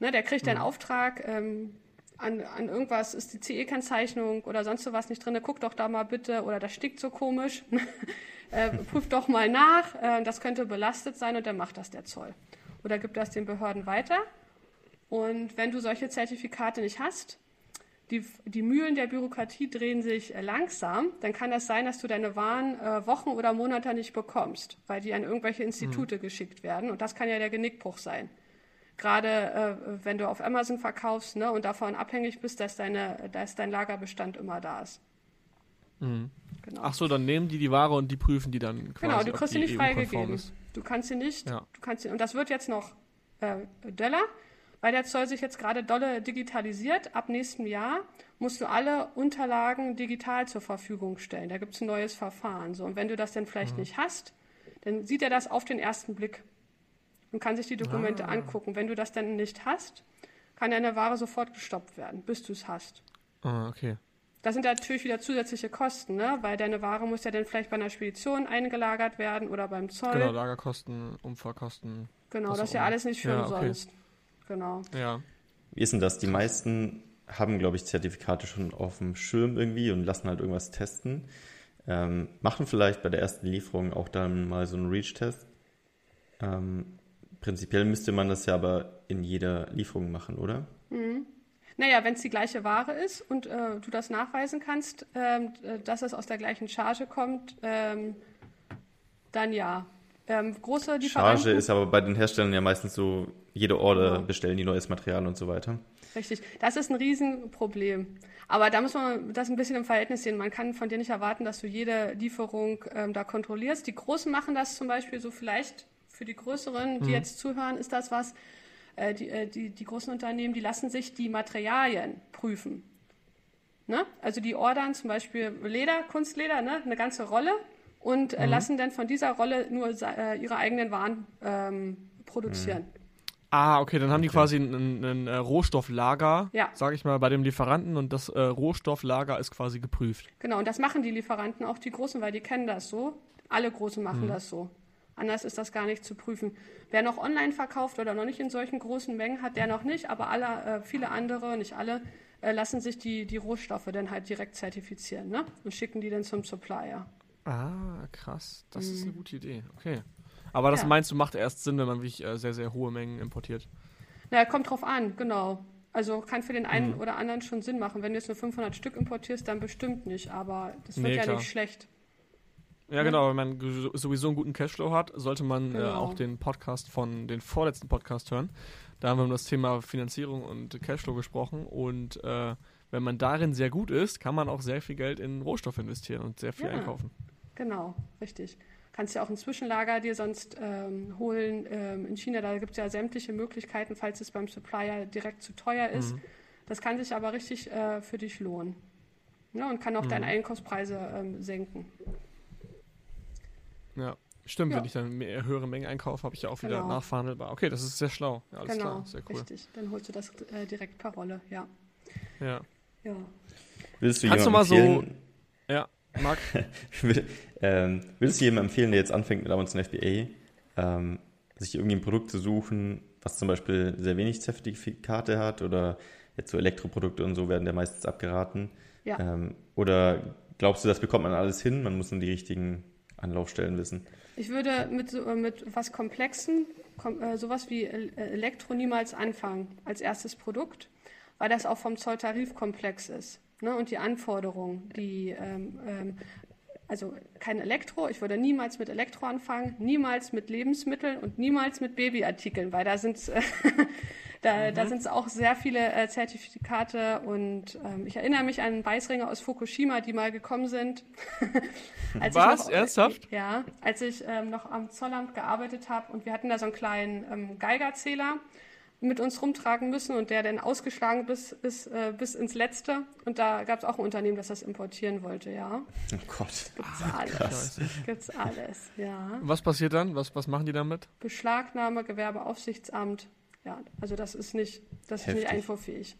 [SPEAKER 2] Ne? Der kriegt einen Auftrag, ähm, an, an irgendwas ist die CE-Kennzeichnung oder sonst sowas nicht drin. Guck doch da mal bitte oder das stickt so komisch. [LAUGHS] äh, prüf doch mal nach, äh, das könnte belastet sein und dann macht das der Zoll. Oder gibt das den Behörden weiter. Und wenn du solche Zertifikate nicht hast, die, die Mühlen der Bürokratie drehen sich äh, langsam, dann kann das sein, dass du deine Waren äh, Wochen oder Monate nicht bekommst, weil die an irgendwelche Institute geschickt werden. Und das kann ja der Genickbruch sein. Gerade äh, wenn du auf Amazon verkaufst ne, und davon abhängig bist, dass, deine, dass dein Lagerbestand immer da ist.
[SPEAKER 3] Mhm.
[SPEAKER 2] Genau.
[SPEAKER 3] Ach so, dann nehmen die die Ware und die prüfen die dann quasi,
[SPEAKER 2] Genau, du kriegst sie nicht freigegeben. Du kannst sie nicht,
[SPEAKER 3] Ja.
[SPEAKER 2] du kannst sie, und das wird jetzt noch äh, döller, weil der Zoll sich jetzt gerade dolle digitalisiert. Ab nächstem Jahr musst du alle Unterlagen digital zur Verfügung stellen. Da gibt es ein neues Verfahren. So. Und wenn du das dann
[SPEAKER 3] Mhm.
[SPEAKER 2] vielleicht nicht hast, dann sieht er das auf den ersten Blick und kann sich die Dokumente
[SPEAKER 3] Ah.
[SPEAKER 2] angucken. Wenn du das dann nicht hast, kann deine Ware sofort gestoppt werden, bis du es hast.
[SPEAKER 3] Ah, okay.
[SPEAKER 2] Das sind natürlich wieder zusätzliche Kosten, ne? weil deine Ware muss ja dann vielleicht bei einer Spedition eingelagert werden oder beim Zoll.
[SPEAKER 3] Genau, Lagerkosten, Umfahrkosten.
[SPEAKER 2] Genau,
[SPEAKER 3] Das
[SPEAKER 2] ist ja alles nicht für
[SPEAKER 3] Ja, okay.
[SPEAKER 2] Genau.
[SPEAKER 3] Ja.
[SPEAKER 1] wie ist denn das? Die meisten haben, glaube ich, Zertifikate schon auf dem Schirm irgendwie und lassen halt irgendwas testen. Ähm, machen vielleicht bei der ersten Lieferung auch dann mal so einen Reach-Test. Ähm, prinzipiell müsste man das ja aber in jeder Lieferung machen, oder?
[SPEAKER 2] Ne, Naja, wenn es die gleiche Ware ist und äh, du das nachweisen kannst, ähm, äh, dass es aus der gleichen Charge kommt, ähm, dann ja. Ähm, große
[SPEAKER 1] Charge ist aber bei den Herstellern ja meistens so, jede Order genau. bestellen die neues Material und so weiter.
[SPEAKER 2] Richtig, das ist ein Riesenproblem. Aber da muss man das ein bisschen im Verhältnis sehen. Man kann von dir nicht erwarten, dass du jede Lieferung ähm, da kontrollierst. Die Großen machen das zum Beispiel so vielleicht für die Größeren, die mhm. jetzt zuhören, ist das was. Äh, die, äh, die, die großen Unternehmen, die lassen sich die Materialien prüfen. Ne? Also die ordern zum Beispiel Leder, Kunstleder, ne? eine ganze Rolle und äh, mhm. lassen dann von dieser Rolle nur äh, ihre eigenen Waren ähm, produzieren. Mhm.
[SPEAKER 3] Ah, okay, dann haben die quasi ein, ein, ein Rohstofflager,
[SPEAKER 2] ja.
[SPEAKER 3] sage ich mal, bei dem Lieferanten und das äh, Rohstofflager ist quasi geprüft.
[SPEAKER 2] Genau, und das machen die Lieferanten, auch die Großen, weil die kennen das so. Alle Großen machen mhm. das so. Anders ist das gar nicht zu prüfen. Wer noch online verkauft oder noch nicht in solchen großen Mengen hat, der noch nicht, aber alle, äh, viele andere, nicht alle, äh, lassen sich die, die Rohstoffe dann halt direkt zertifizieren ne? und schicken die dann zum Supplier.
[SPEAKER 3] Ah, krass. Das mhm. ist eine gute Idee. Okay. Aber das ja. meinst du, macht erst Sinn, wenn man wirklich äh, sehr, sehr hohe Mengen importiert?
[SPEAKER 2] Naja, kommt drauf an, genau. Also kann für den einen mhm. oder anderen schon Sinn machen. Wenn du jetzt nur 500 Stück importierst, dann bestimmt nicht. Aber das wird nee, ja klar. nicht schlecht.
[SPEAKER 3] Ja, ne? genau. Wenn man sowieso einen guten Cashflow hat, sollte man äh, genau. äh, auch den Podcast von, den vorletzten Podcast hören. Da haben wir um das Thema Finanzierung und Cashflow gesprochen. Und äh, wenn man darin sehr gut ist, kann man auch sehr viel Geld in Rohstoff investieren und sehr viel ja. einkaufen.
[SPEAKER 2] Genau, richtig. Kannst ja auch ein Zwischenlager dir sonst ähm, holen. Ähm, in China, da gibt es ja sämtliche Möglichkeiten, falls es beim Supplier direkt zu teuer ist. Mhm. Das kann sich aber richtig äh, für dich lohnen. Ja, und kann auch mhm. deine Einkaufspreise ähm, senken.
[SPEAKER 3] Ja, stimmt. Ja. Wenn ich dann mehr, höhere Mengen einkaufe, habe ich ja auch wieder genau. nachverhandelbar. Okay, das ist sehr schlau. Ja, alles
[SPEAKER 2] genau,
[SPEAKER 3] klar, sehr cool.
[SPEAKER 2] Richtig, dann holst du das äh, direkt per Rolle, ja.
[SPEAKER 3] Ja.
[SPEAKER 2] ja.
[SPEAKER 1] Willst du
[SPEAKER 3] Kannst du mal so. Ja, Marc? [LAUGHS]
[SPEAKER 1] ähm, würdest du jemandem empfehlen, der jetzt anfängt mit Amazon FBA, ähm, sich irgendwie ein Produkt zu suchen, was zum Beispiel sehr wenig Zertifikate hat oder jetzt so Elektroprodukte und so werden ja meistens abgeraten?
[SPEAKER 2] Ja.
[SPEAKER 1] Ähm, oder glaubst du, das bekommt man alles hin? Man muss nur die richtigen Anlaufstellen wissen.
[SPEAKER 2] Ich würde mit, äh, mit was Komplexen, kom, äh, sowas wie Elektro niemals anfangen als erstes Produkt, weil das auch vom Zolltarif komplex ist. Ne? Und die Anforderungen, die, ähm, ähm, also kein Elektro, ich würde niemals mit Elektro anfangen, niemals mit Lebensmitteln und niemals mit Babyartikeln, weil da sind äh, [LAUGHS] Da, mhm. da sind es auch sehr viele äh, Zertifikate und ähm, ich erinnere mich an Beißringe aus Fukushima, die mal gekommen sind. [LAUGHS]
[SPEAKER 3] Was? Noch, Ernsthaft?
[SPEAKER 2] Ja, als ich ähm, noch am Zollamt gearbeitet habe und wir hatten da so einen kleinen ähm, Geigerzähler mit uns rumtragen müssen und der dann ausgeschlagen bis, bis, äh, bis ins Letzte. Und da gab es auch ein Unternehmen, das das importieren wollte, ja.
[SPEAKER 1] Oh Gott.
[SPEAKER 2] Gibt's ah, alles. Krass. Gibt's alles, ja.
[SPEAKER 3] Was passiert dann? Was, was machen die damit?
[SPEAKER 2] Beschlagnahme, Gewerbeaufsichtsamt, ja, also das ist nicht, das ist nicht einfuhrfähig.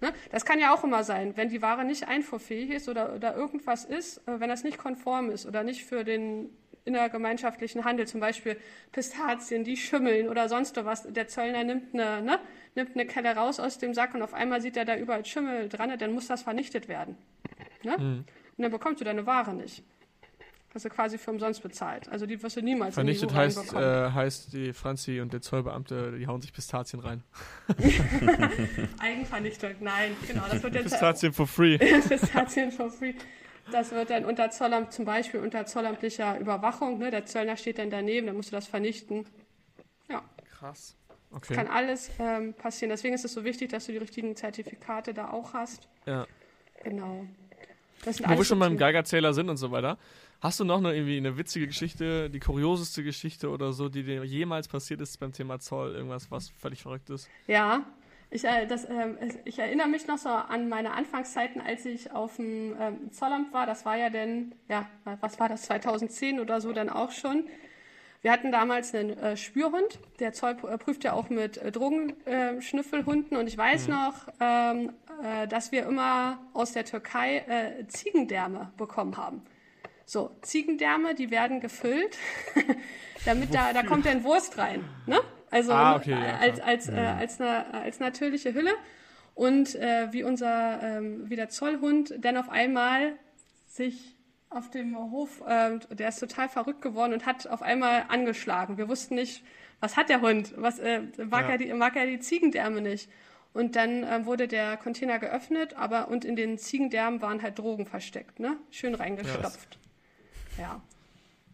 [SPEAKER 2] Ne? Das kann ja auch immer sein, wenn die Ware nicht einfuhrfähig ist oder, oder irgendwas ist, äh, wenn das nicht konform ist oder nicht für den innergemeinschaftlichen Handel, zum Beispiel Pistazien, die schimmeln oder sonst was. Der Zöllner nimmt eine, ne, nimmt eine Kelle raus aus dem Sack und auf einmal sieht er da überall Schimmel dran, dann muss das vernichtet werden. Ne? Mhm. Und dann bekommst du deine Ware nicht. Hast du quasi für umsonst bezahlt. Also die wirst du niemals
[SPEAKER 3] Vernichtet in die heißt, äh, heißt, die Franzi und der Zollbeamte, die hauen sich Pistazien rein. [LAUGHS] [LAUGHS]
[SPEAKER 2] Eigenvernichtung, nein, genau. Das wird
[SPEAKER 3] jetzt Pistazien for free. [LAUGHS]
[SPEAKER 2] Pistazien for free. Das wird dann unter Zollamt, zum Beispiel unter zollamtlicher Überwachung, ne? der Zöllner steht dann daneben, dann musst du das vernichten. Ja.
[SPEAKER 3] Krass.
[SPEAKER 2] Okay. Das kann alles ähm, passieren. Deswegen ist es so wichtig, dass du die richtigen Zertifikate da auch hast.
[SPEAKER 3] Ja.
[SPEAKER 2] Genau.
[SPEAKER 3] Wo wir schon beim Geigerzähler sind und so weiter. Hast du noch eine, irgendwie eine witzige Geschichte, die kurioseste Geschichte oder so, die dir jemals passiert ist beim Thema Zoll? Irgendwas, was völlig verrückt ist?
[SPEAKER 2] Ja, ich, äh, das, äh, ich erinnere mich noch so an meine Anfangszeiten, als ich auf dem ähm, Zollamt war. Das war ja dann, ja, was war das, 2010 oder so dann auch schon. Wir hatten damals einen äh, Spürhund. Der Zoll äh, prüft ja auch mit äh, Drogenschnüffelhunden. und ich weiß mhm. noch, ähm, äh, dass wir immer aus der Türkei äh, Ziegendärme bekommen haben. So, Ziegendärme, die werden gefüllt, [LAUGHS] damit da, da kommt dann Wurst rein. Ne? Also
[SPEAKER 3] ah, okay, ja,
[SPEAKER 2] als, als, äh, als, eine, als natürliche Hülle. Und wie unser, ähm, wie der Zollhund dann auf einmal sich auf dem Hof, äh, der ist total verrückt geworden und hat auf einmal angeschlagen. Wir wussten nicht, was hat der Hund? Was, äh, mag, ja. er die, mag er die Ziegendärme nicht? Und dann äh, wurde der Container geöffnet, aber und in den Ziegendärmen waren halt Drogen versteckt, ne? Schön reingestopft. Ja.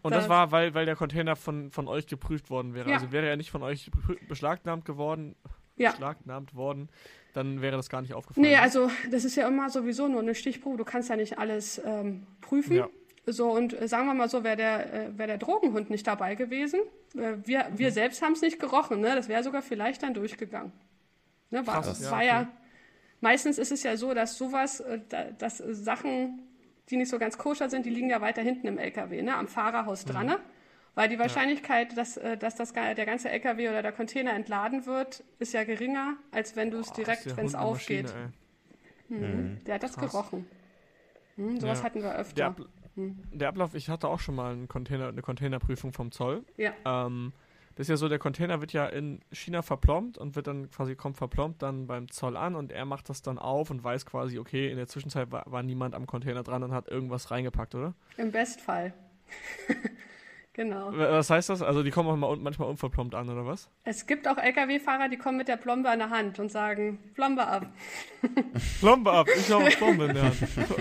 [SPEAKER 3] Und das, das war, weil, weil der Container von, von euch geprüft worden wäre. Ja. Also wäre er nicht von euch beschlagnahmt geworden, ja. beschlagnahmt worden, dann wäre das gar nicht aufgefallen.
[SPEAKER 2] Nee, also das ist ja immer sowieso nur eine Stichprobe. Du kannst ja nicht alles ähm, prüfen. Ja. So, und äh, sagen wir mal so, wäre der, äh, wär der Drogenhund nicht dabei gewesen. Äh, wir, wir mhm. selbst haben es nicht gerochen, ne? Das wäre sogar vielleicht dann durchgegangen. Ne? War, Krass, war ja, ja, meistens ist es ja so, dass sowas, äh, dass Sachen, die nicht so ganz koscher sind, die liegen ja weiter hinten im LKW, ne? Am Fahrerhaus mhm. dran. Ne? Weil die Wahrscheinlichkeit, ja. dass, äh, dass das, der ganze LKW oder der Container entladen wird, ist ja geringer, als wenn du es direkt, wenn es aufgeht. Mhm. Mhm. Der hat das Krass. gerochen. Hm, sowas ja. hatten wir öfter.
[SPEAKER 3] Der, der Ablauf, ich hatte auch schon mal einen Container, eine Containerprüfung vom Zoll. Ja. Ähm, das ist ja so, der Container wird ja in China verplombt und wird dann quasi, kommt verplombt dann beim Zoll an und er macht das dann auf und weiß quasi, okay, in der Zwischenzeit war, war niemand am Container dran und hat irgendwas reingepackt, oder?
[SPEAKER 2] Im Bestfall. [LAUGHS] Genau.
[SPEAKER 3] Was heißt das? Also die kommen auch mal manchmal unverplombt an, oder was?
[SPEAKER 2] Es gibt auch Lkw-Fahrer, die kommen mit der Plombe an der Hand und sagen, Plombe ab. [LAUGHS]
[SPEAKER 3] Plombe ab, ich habe Plombe in der Hand.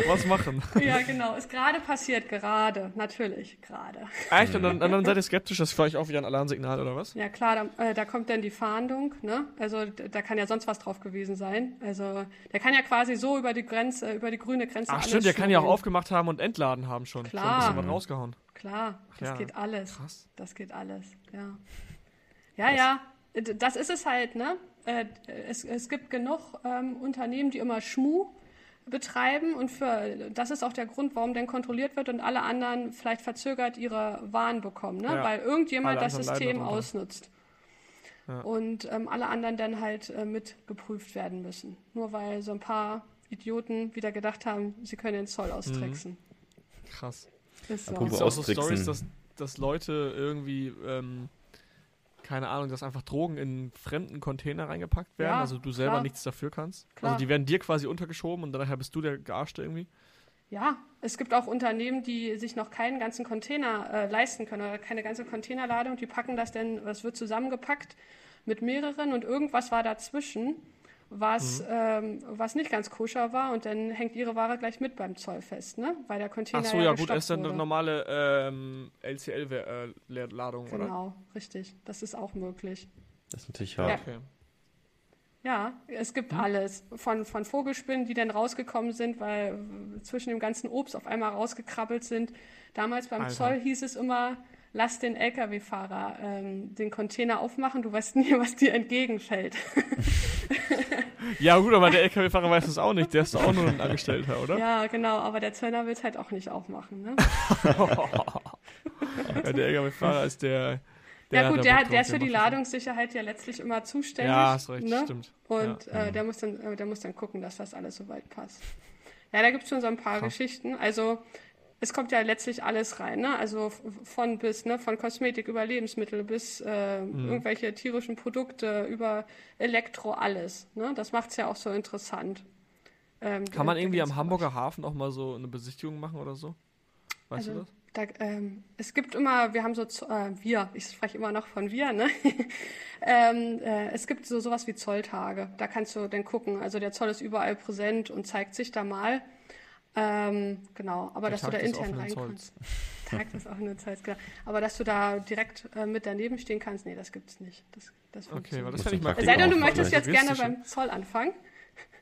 [SPEAKER 3] Was machen?
[SPEAKER 2] Ja, genau. Ist gerade passiert, gerade. Natürlich, gerade.
[SPEAKER 3] Echt? Und dann, dann seid ihr skeptisch, das ist vielleicht auch wieder ein Alarmsignal, oder was?
[SPEAKER 2] Ja, klar, da, äh, da kommt dann die Fahndung, ne? Also da kann ja sonst was drauf gewesen sein. Also der kann ja quasi so über die Grenze, über die grüne Grenze
[SPEAKER 3] Ach stimmt, der kann ja auch aufgemacht haben und entladen haben schon.
[SPEAKER 2] Klar.
[SPEAKER 3] Schon ein bisschen was rausgehauen.
[SPEAKER 2] Klar, das ja, geht alles. Krass. Das geht alles, ja. Ja, ja, das ist es halt, ne? Äh, es, es gibt genug ähm, Unternehmen, die immer Schmu betreiben und für das ist auch der Grund, warum denn kontrolliert wird und alle anderen vielleicht verzögert ihre Waren bekommen, ne? Ja. weil irgendjemand das System ausnutzt. Ja. Und ähm, alle anderen dann halt äh, mit geprüft werden müssen. Nur weil so ein paar Idioten wieder gedacht haben, sie können den Zoll austricksen.
[SPEAKER 3] Mhm. Krass. Ist so. Gibt es auch so Stories, dass, dass Leute irgendwie, ähm, keine Ahnung, dass einfach Drogen in fremden Container reingepackt werden, ja, also du selber klar. nichts dafür kannst? Klar. Also die werden dir quasi untergeschoben und daher bist du der Gearschte irgendwie?
[SPEAKER 2] Ja, es gibt auch Unternehmen, die sich noch keinen ganzen Container äh, leisten können oder keine ganze Containerladung. Die packen das denn, das wird zusammengepackt mit mehreren und irgendwas war dazwischen was, mhm. ähm, was nicht ganz koscher war und dann hängt ihre Ware gleich mit beim Zoll fest, ne? Weil der Container.
[SPEAKER 3] Ach so, ja, ja gut, ist dann eine normale ähm, LCL-Ladung,
[SPEAKER 2] genau, oder? Genau, richtig. Das ist auch möglich.
[SPEAKER 1] Das ist natürlich hart.
[SPEAKER 2] Ja. Okay. Ja, es gibt hm. alles. Von, von Vogelspinnen, die dann rausgekommen sind, weil zwischen dem ganzen Obst auf einmal rausgekrabbelt sind. Damals beim Alter. Zoll hieß es immer, lass den Lkw-Fahrer ähm, den Container aufmachen, du weißt nie, [LAUGHS] was dir entgegenfällt. [LAUGHS]
[SPEAKER 3] ja gut, aber der Lkw-Fahrer weiß es auch nicht, der ist doch auch nur ein Angestellter, oder?
[SPEAKER 2] Ja, genau, aber der Zöllner will es halt auch nicht aufmachen. Ne? [LAUGHS]
[SPEAKER 3] ja, der Lkw-Fahrer ist der...
[SPEAKER 2] Der ja gut, der, der, ist für die Ladungssicherheit ja letztlich immer zuständig.
[SPEAKER 3] Ja, hast recht, ne? stimmt.
[SPEAKER 2] Und ja. äh, der, muss dann, äh, der muss dann gucken, dass das alles soweit passt. Ja, da gibt es schon so ein paar Krass. Geschichten. Also es kommt ja letztlich alles rein, ne? Also von bis, ne? Von Kosmetik über Lebensmittel bis äh, mhm. irgendwelche tierischen Produkte über Elektro, alles. Ne? Das macht es ja auch so interessant.
[SPEAKER 3] Ähm, Kann man irgendwie am Hamburger Hafen auch mal so eine Besichtigung machen oder so? Weißt also, du das?
[SPEAKER 2] Da, ähm, es gibt immer, wir haben so, äh, wir, ich spreche immer noch von wir, ne? [LAUGHS] ähm, äh, es gibt so sowas wie Zolltage. Da kannst du dann gucken. Also der Zoll ist überall präsent und zeigt sich da mal. Ähm, genau, aber der dass Tag du da intern rein kannst. Tag des offenen Zolls, genau. Aber dass du da direkt äh, mit daneben stehen kannst, nee, das gibt's nicht. Das, das
[SPEAKER 3] okay, weil das fände ich mal
[SPEAKER 2] Es sei denn, du möchtest jetzt gerne beim Zoll anfangen.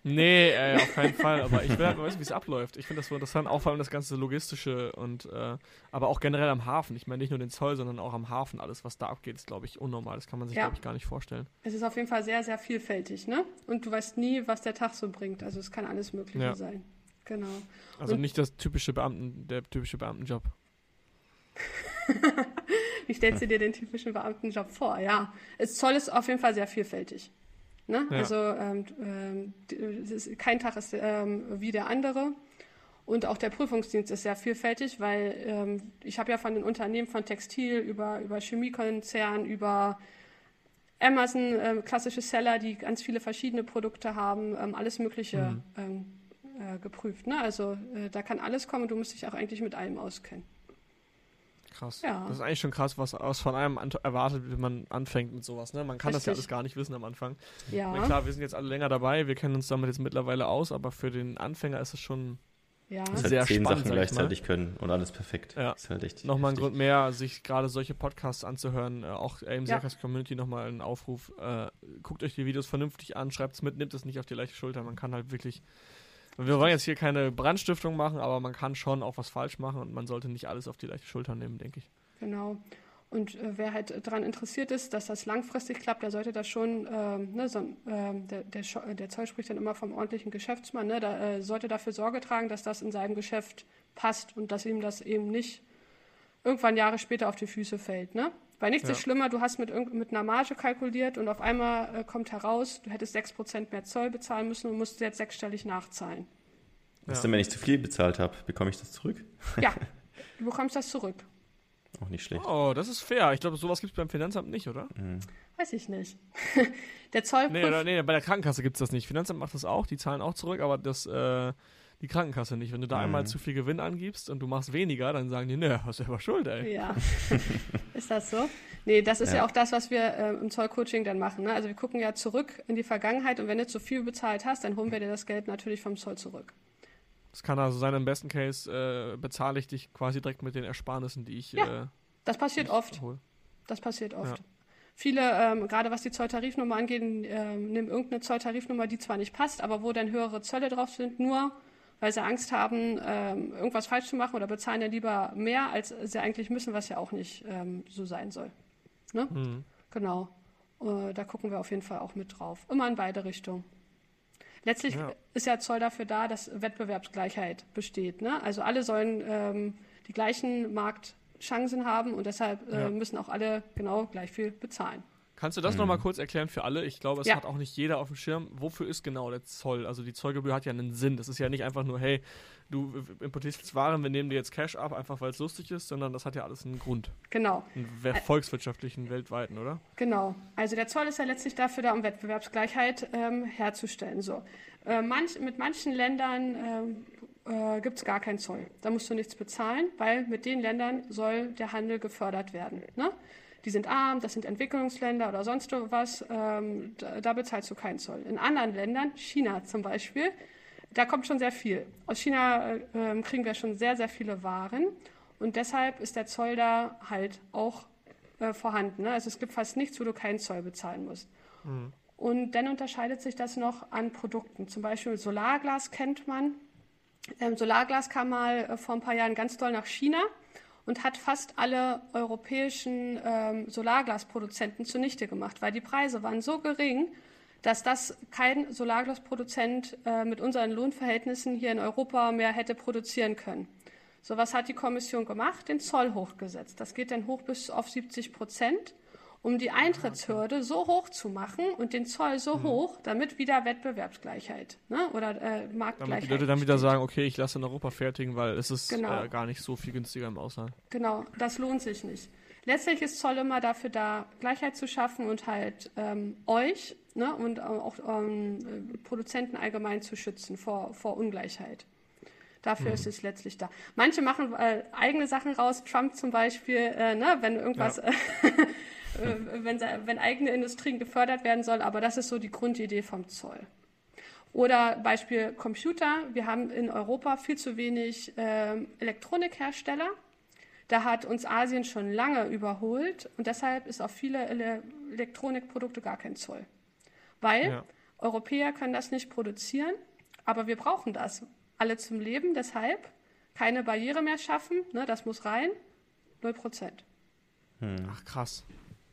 [SPEAKER 3] Nee, äh, [LAUGHS] auf keinen Fall, aber ich will halt mal wissen, wie es abläuft. Ich finde das so interessant, auch vor allem das ganze Logistische und äh, aber auch generell am Hafen. Ich meine nicht nur den Zoll, sondern auch am Hafen. Alles, was da abgeht, ist, glaube ich, unnormal. Das kann man sich, ja. glaube ich, gar nicht vorstellen.
[SPEAKER 2] Es ist auf jeden Fall sehr, sehr vielfältig, ne? Und du weißt nie, was der Tag so bringt. Also es kann alles Mögliche ja. sein. Genau.
[SPEAKER 3] Also und nicht das typische Beamten, der typische Beamtenjob. [LAUGHS]
[SPEAKER 2] Wie stellst du dir den typischen Beamtenjob vor? Ja, es Zoll ist auf jeden Fall sehr vielfältig. Ne? Ja. Also ähm, ähm, kein Tag ist ähm, wie der andere. Und auch der Prüfungsdienst ist sehr vielfältig, weil ähm, ich habe ja von den Unternehmen von Textil über, über Chemiekonzern, über Amazon, äh, klassische Seller, die ganz viele verschiedene Produkte haben, ähm, alles Mögliche mhm. Äh, geprüft. Ne? Also äh, da kann alles kommen, du musst dich auch eigentlich mit allem auskennen.
[SPEAKER 3] Krass.
[SPEAKER 2] Ja.
[SPEAKER 3] Das ist eigentlich schon krass, was, was von einem erwartet, wenn man anfängt mit sowas. Ne? Man kann das ja
[SPEAKER 2] Richtig.
[SPEAKER 3] alles gar nicht wissen am Anfang.
[SPEAKER 2] Ja,
[SPEAKER 3] Na klar, wir sind jetzt alle länger dabei, wir kennen uns damit jetzt mittlerweile aus, aber für den Anfänger ist es schon
[SPEAKER 2] ja.
[SPEAKER 1] Halt
[SPEAKER 3] Sehr
[SPEAKER 1] zehn
[SPEAKER 3] spannend,
[SPEAKER 1] Sachen gleichzeitig können und alles perfekt.
[SPEAKER 3] Ja.
[SPEAKER 1] Ist halt echt
[SPEAKER 3] nochmal ein. Grund mehr, sich gerade solche Podcasts anzuhören. Äh, auch AMC
[SPEAKER 2] Ja.
[SPEAKER 3] Hackers Community nochmal einen Aufruf. Äh, guckt euch die Videos vernünftig an, schreibt es mit, nimmt es nicht auf die leichte Schulter. Man kann halt wirklich. Wir wollen jetzt hier keine Brandstiftung machen, aber man kann schon auch was falsch machen und man sollte nicht alles auf die leichte Schulter nehmen, denke ich.
[SPEAKER 2] Genau. Und äh, wer halt daran interessiert ist, dass das langfristig klappt, der sollte das schon, ähm, ne, so, ähm, der, der, der Zoll spricht dann immer vom ordentlichen Geschäftsmann, ne, da äh, sollte dafür Sorge tragen, dass das in seinem Geschäft passt und dass ihm das eben nicht irgendwann Jahre später auf die Füße fällt. Ne? Weil nichts
[SPEAKER 3] Ja.
[SPEAKER 2] ist schlimmer, du hast mit, mit einer Marge kalkuliert und auf einmal äh, kommt heraus, du hättest 6% mehr Zoll bezahlen müssen und musst jetzt sechsstellig nachzahlen.
[SPEAKER 1] Was
[SPEAKER 3] Ja.
[SPEAKER 1] denn, wenn ich zu viel bezahlt habe? Bekomme ich das zurück? [LAUGHS]
[SPEAKER 2] Ja, [LAUGHS] du bekommst das zurück.
[SPEAKER 1] Auch nicht schlecht.
[SPEAKER 3] Oh, das ist fair. Ich glaube, sowas gibt es beim Finanzamt nicht, oder?
[SPEAKER 1] Mhm.
[SPEAKER 2] Weiß ich nicht. [LAUGHS] der Zoll
[SPEAKER 3] Nee, oder, nee, bei der Krankenkasse gibt es das nicht. Finanzamt macht das auch, die zahlen auch zurück, aber das, äh, die Krankenkasse nicht. Wenn du da
[SPEAKER 1] Mhm.
[SPEAKER 3] einmal zu viel Gewinn angibst und du machst weniger, dann sagen die, ne, hast selber Schuld, ey.
[SPEAKER 2] Ja. [LAUGHS] ist das so? Nee, das ist ja,
[SPEAKER 1] Ja.
[SPEAKER 2] auch das, was wir äh, im Zollcoaching dann machen. Ne? Also wir gucken ja zurück in die Vergangenheit und wenn du zu viel bezahlt hast, dann holen wir dir das Geld natürlich vom Zoll zurück.
[SPEAKER 3] Das kann also sein, im besten Case äh, bezahle ich dich quasi direkt mit den Ersparnissen, die ich
[SPEAKER 2] Ja,
[SPEAKER 3] äh,
[SPEAKER 2] Das passiert oft.
[SPEAKER 3] hol.
[SPEAKER 2] Das passiert oft.
[SPEAKER 3] Ja.
[SPEAKER 2] Viele, ähm, gerade was die Zolltarifnummer angeht, ähm, nehmen irgendeine Zolltarifnummer, die zwar nicht passt, aber wo dann höhere Zölle drauf sind, nur weil sie Angst haben, ähm, irgendwas falsch zu machen oder bezahlen dann lieber mehr, als sie eigentlich müssen, was ja auch nicht ähm, so sein soll. Ne?
[SPEAKER 3] Mhm.
[SPEAKER 2] Genau. Äh, da gucken wir auf jeden Fall auch mit drauf. Immer in beide Richtungen. Letztlich
[SPEAKER 3] Ja.
[SPEAKER 2] ist ja Zoll dafür da, dass Wettbewerbsgleichheit besteht. Ne? Also alle sollen ähm, die gleichen Marktchancen haben und deshalb äh,
[SPEAKER 3] Ja.
[SPEAKER 2] müssen auch alle genau gleich viel bezahlen.
[SPEAKER 3] Kannst du das
[SPEAKER 1] Mhm.
[SPEAKER 3] nochmal kurz erklären für alle? Ich glaube, es
[SPEAKER 2] Ja.
[SPEAKER 3] hat auch nicht jeder auf dem Schirm. Wofür ist genau der Zoll? Also die Zollgebühr hat ja einen Sinn. Das ist ja nicht einfach nur, hey, du importierst jetzt Waren, wir nehmen dir jetzt Cash ab, einfach weil es lustig ist, sondern das hat ja alles einen Grund.
[SPEAKER 2] Genau,
[SPEAKER 3] Einen volkswirtschaftlichen, weltweiten, oder?
[SPEAKER 2] genau. Also der Zoll ist ja letztlich dafür da, um Wettbewerbsgleichheit ähm, herzustellen. So. Äh, manch, mit manchen Ländern ähm, äh, gibt es gar keinen Zoll. Da musst du nichts bezahlen, weil mit den Ländern soll der Handel gefördert werden. Ne? Die sind arm, das sind Entwicklungsländer oder sonst was, ähm, da, da bezahlst du keinen Zoll. In anderen Ländern, China zum Beispiel, da kommt schon sehr viel. Aus China äh, ähm, kriegen wir schon sehr, sehr viele Waren und deshalb ist der Zoll da halt auch äh, vorhanden. Ne? Also es gibt fast nichts, wo du keinen Zoll bezahlen musst. Und dann unterscheidet sich das noch an Produkten. Zum Beispiel Solarglas kennt man. Ähm, Solarglas kam mal äh, vor ein paar Jahren ganz doll nach China und hat fast alle europäischen ähm, Solarglasproduzenten zunichte gemacht, weil die Preise waren so gering, dass das kein Solarglasproduzent äh, mit unseren Lohnverhältnissen hier in Europa mehr hätte produzieren können. So was hat die Kommission gemacht? Den Zoll hochgesetzt. Das geht dann hoch bis auf 70 Prozent, um die Eintrittshürde so hoch zu machen und den Zoll so hoch, damit wieder Wettbewerbsgleichheit ne? oder äh,
[SPEAKER 3] Damit
[SPEAKER 2] Marktgleichheit.
[SPEAKER 3] die Leute dann wieder sagen, okay, ich lasse in Europa fertigen, weil es ist
[SPEAKER 2] Genau.
[SPEAKER 3] äh, gar nicht so viel günstiger im Ausland.
[SPEAKER 2] Genau, das lohnt sich nicht. Letztlich ist Zoll immer dafür da, Gleichheit zu schaffen und halt ähm, euch ne, und auch ähm, äh, Produzenten allgemein zu schützen vor, vor Ungleichheit. Dafür ist es letztlich da. Manche machen äh, eigene Sachen raus, Trump zum Beispiel, äh, ne, wenn irgendwas, äh, [LAUGHS] wenn, se- wenn eigene Industrien gefördert werden soll, aber das ist so die Grundidee vom Zoll. Oder Beispiel Computer. Wir haben in Europa viel zu wenig ähm, Elektronikhersteller. Da hat uns Asien schon lange überholt und deshalb ist auf viele Ele Elektronikprodukte gar kein Zoll. Weil
[SPEAKER 3] Ja.
[SPEAKER 2] Europäer können das nicht produzieren, aber wir brauchen das alle zum Leben. Deshalb keine Barriere mehr schaffen, ne, das muss rein, 0 Prozent.
[SPEAKER 3] Ach, krass.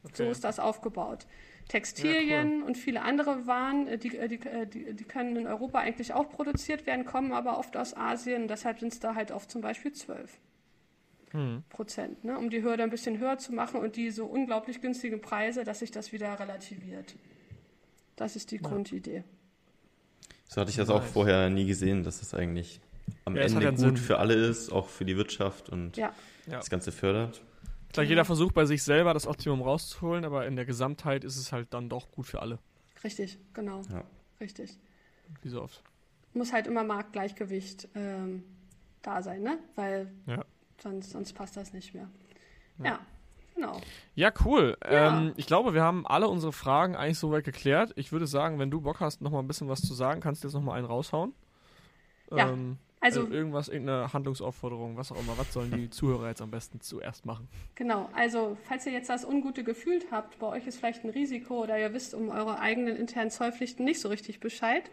[SPEAKER 2] So
[SPEAKER 3] Okay.
[SPEAKER 2] ist das aufgebaut. Textilien und viele andere Waren, äh, die, äh, die, äh, die, die können in Europa eigentlich auch produziert werden, kommen aber oft aus Asien. Deshalb sind es da halt oft zum Beispiel 12
[SPEAKER 3] Hm.
[SPEAKER 2] Prozent, ne, um die Hürde ein bisschen höher zu machen und die so unglaublich günstigen Preise, dass sich das wieder relativiert. Das ist die Grundidee.
[SPEAKER 1] So hatte ich das auch vorher nie gesehen, dass das eigentlich am
[SPEAKER 3] Ja,
[SPEAKER 1] Ende
[SPEAKER 3] ja
[SPEAKER 1] gut
[SPEAKER 3] Sinn.
[SPEAKER 1] für alle ist, auch für die Wirtschaft und
[SPEAKER 2] Ja,
[SPEAKER 3] Ja.
[SPEAKER 1] das Ganze fördert.
[SPEAKER 3] Klar, jeder versucht bei sich selber das Optimum rauszuholen, aber in der Gesamtheit ist es halt dann doch gut für alle.
[SPEAKER 2] richtig, genau,
[SPEAKER 1] Ja.
[SPEAKER 2] richtig.
[SPEAKER 3] Wie so oft.
[SPEAKER 2] Muss halt immer Marktgleichgewicht ähm, da sein, ne? Weil
[SPEAKER 3] Ja.
[SPEAKER 2] sonst, sonst passt das nicht mehr. Ja, genau.
[SPEAKER 3] Ja, cool.
[SPEAKER 2] Ja.
[SPEAKER 3] Ähm, ich glaube, wir haben alle unsere Fragen eigentlich soweit geklärt. Ich würde sagen, wenn du Bock hast, noch mal ein bisschen was zu sagen, kannst du jetzt noch mal einen raushauen.
[SPEAKER 2] Ja,
[SPEAKER 3] Ähm,
[SPEAKER 2] Also,
[SPEAKER 3] äh, irgendwas, irgendeine Handlungsaufforderung, was auch immer. Was sollen die Zuhörer jetzt am besten zuerst machen?
[SPEAKER 2] genau. Also, falls ihr jetzt das ungute Gefühl habt, bei euch ist vielleicht ein Risiko oder ihr wisst um eure eigenen internen Zollpflichten nicht so richtig Bescheid,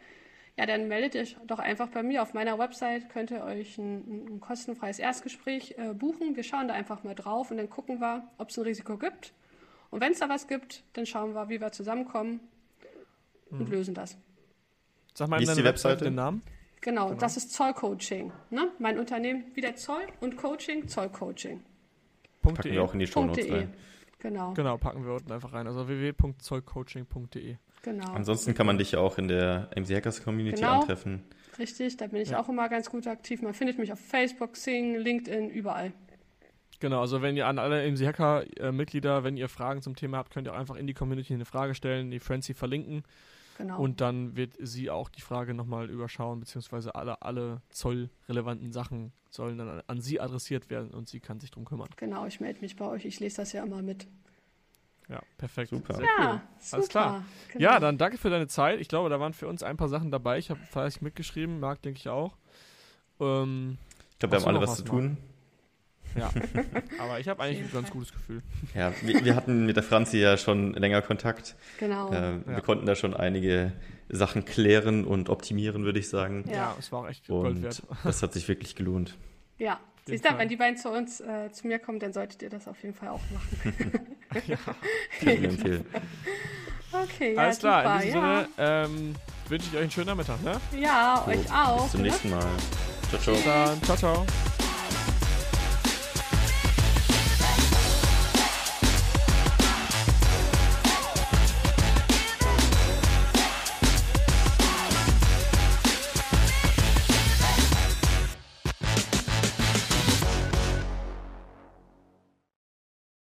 [SPEAKER 2] ja, dann meldet euch doch einfach bei mir. Auf meiner Website könnt ihr euch ein, ein kostenfreies Erstgespräch äh, buchen. Wir schauen da einfach mal drauf und dann gucken wir, ob es ein Risiko gibt. Und wenn es da was gibt, dann schauen wir, wie wir zusammenkommen und
[SPEAKER 3] Mhm.
[SPEAKER 2] lösen das.
[SPEAKER 3] Sag mal
[SPEAKER 1] Wie ist die
[SPEAKER 3] Webseite
[SPEAKER 1] Webseite?
[SPEAKER 3] den Namen.
[SPEAKER 2] Genau, das ist Zollcoaching. Ne? Mein Unternehmen wieder Zoll und Coaching, Zollcoaching.
[SPEAKER 1] Packen wir auch in die Show Notes
[SPEAKER 2] .de.
[SPEAKER 1] rein.
[SPEAKER 2] Genau,
[SPEAKER 3] Genau, packen wir unten einfach rein. Also www.zollcoaching.de.
[SPEAKER 2] genau.
[SPEAKER 1] Ansonsten kann man dich ja auch in der MC Hackers Community
[SPEAKER 2] Genau.
[SPEAKER 1] antreffen.
[SPEAKER 2] Richtig, da bin ich
[SPEAKER 3] Ja.
[SPEAKER 2] auch immer ganz gut aktiv. Man findet mich auf Facebook, Sing, LinkedIn, überall.
[SPEAKER 3] Genau, also wenn ihr an alle MC Hacker äh, Mitglieder, wenn ihr Fragen zum Thema habt, könnt ihr auch einfach in die Community eine Frage stellen, die Frenzy verlinken
[SPEAKER 2] Genau.
[SPEAKER 3] und dann wird sie auch die Frage nochmal überschauen, beziehungsweise alle, alle zollrelevanten Sachen sollen dann an, an sie adressiert werden und sie kann sich drum kümmern.
[SPEAKER 2] genau, ich melde mich bei euch. Ich lese das ja immer mit.
[SPEAKER 3] Ja, perfekt.
[SPEAKER 1] Super.
[SPEAKER 3] Sehr
[SPEAKER 2] ja,
[SPEAKER 3] cool.
[SPEAKER 2] super.
[SPEAKER 3] Alles klar.
[SPEAKER 2] Genau.
[SPEAKER 3] Ja, dann danke für deine Zeit. Ich glaube, da waren für uns ein paar Sachen dabei. Ich habe fleißig mitgeschrieben, Marc denke ich auch. Ähm,
[SPEAKER 1] Ich glaube, wir haben alle
[SPEAKER 3] noch
[SPEAKER 1] was zu
[SPEAKER 3] was,
[SPEAKER 1] tun.
[SPEAKER 3] Ja, [LAUGHS] aber ich habe eigentlich ein ganz gutes Gefühl.
[SPEAKER 1] Ja, wir, wir hatten mit der Franzi ja schon länger Kontakt.
[SPEAKER 2] Genau.
[SPEAKER 1] Äh, Wir
[SPEAKER 3] Ja.
[SPEAKER 1] konnten da schon einige Sachen klären und optimieren, würde ich sagen.
[SPEAKER 2] Ja.
[SPEAKER 3] es war auch echt Gold
[SPEAKER 1] Und
[SPEAKER 3] wert. [LAUGHS]
[SPEAKER 1] das hat sich wirklich gelohnt.
[SPEAKER 2] ja.
[SPEAKER 3] den
[SPEAKER 2] Siehst du,
[SPEAKER 3] Fall.
[SPEAKER 2] wenn die beiden zu uns, äh, zu mir kommen, dann solltet ihr das auf jeden Fall auch machen. [LAUGHS]
[SPEAKER 1] Kann ich empfehlen.
[SPEAKER 2] Okay, ja,
[SPEAKER 3] Alles klar,
[SPEAKER 2] super.
[SPEAKER 3] in diesem
[SPEAKER 2] ja.
[SPEAKER 3] Sinne ähm, wünsche ich euch einen schönen Nachmittag. Ne?
[SPEAKER 2] Ja,
[SPEAKER 1] So,
[SPEAKER 2] euch auch.
[SPEAKER 1] Bis zum
[SPEAKER 2] ne?
[SPEAKER 1] nächsten Mal. Ciao, ciao.
[SPEAKER 3] Bis dann. Ciao, ciao.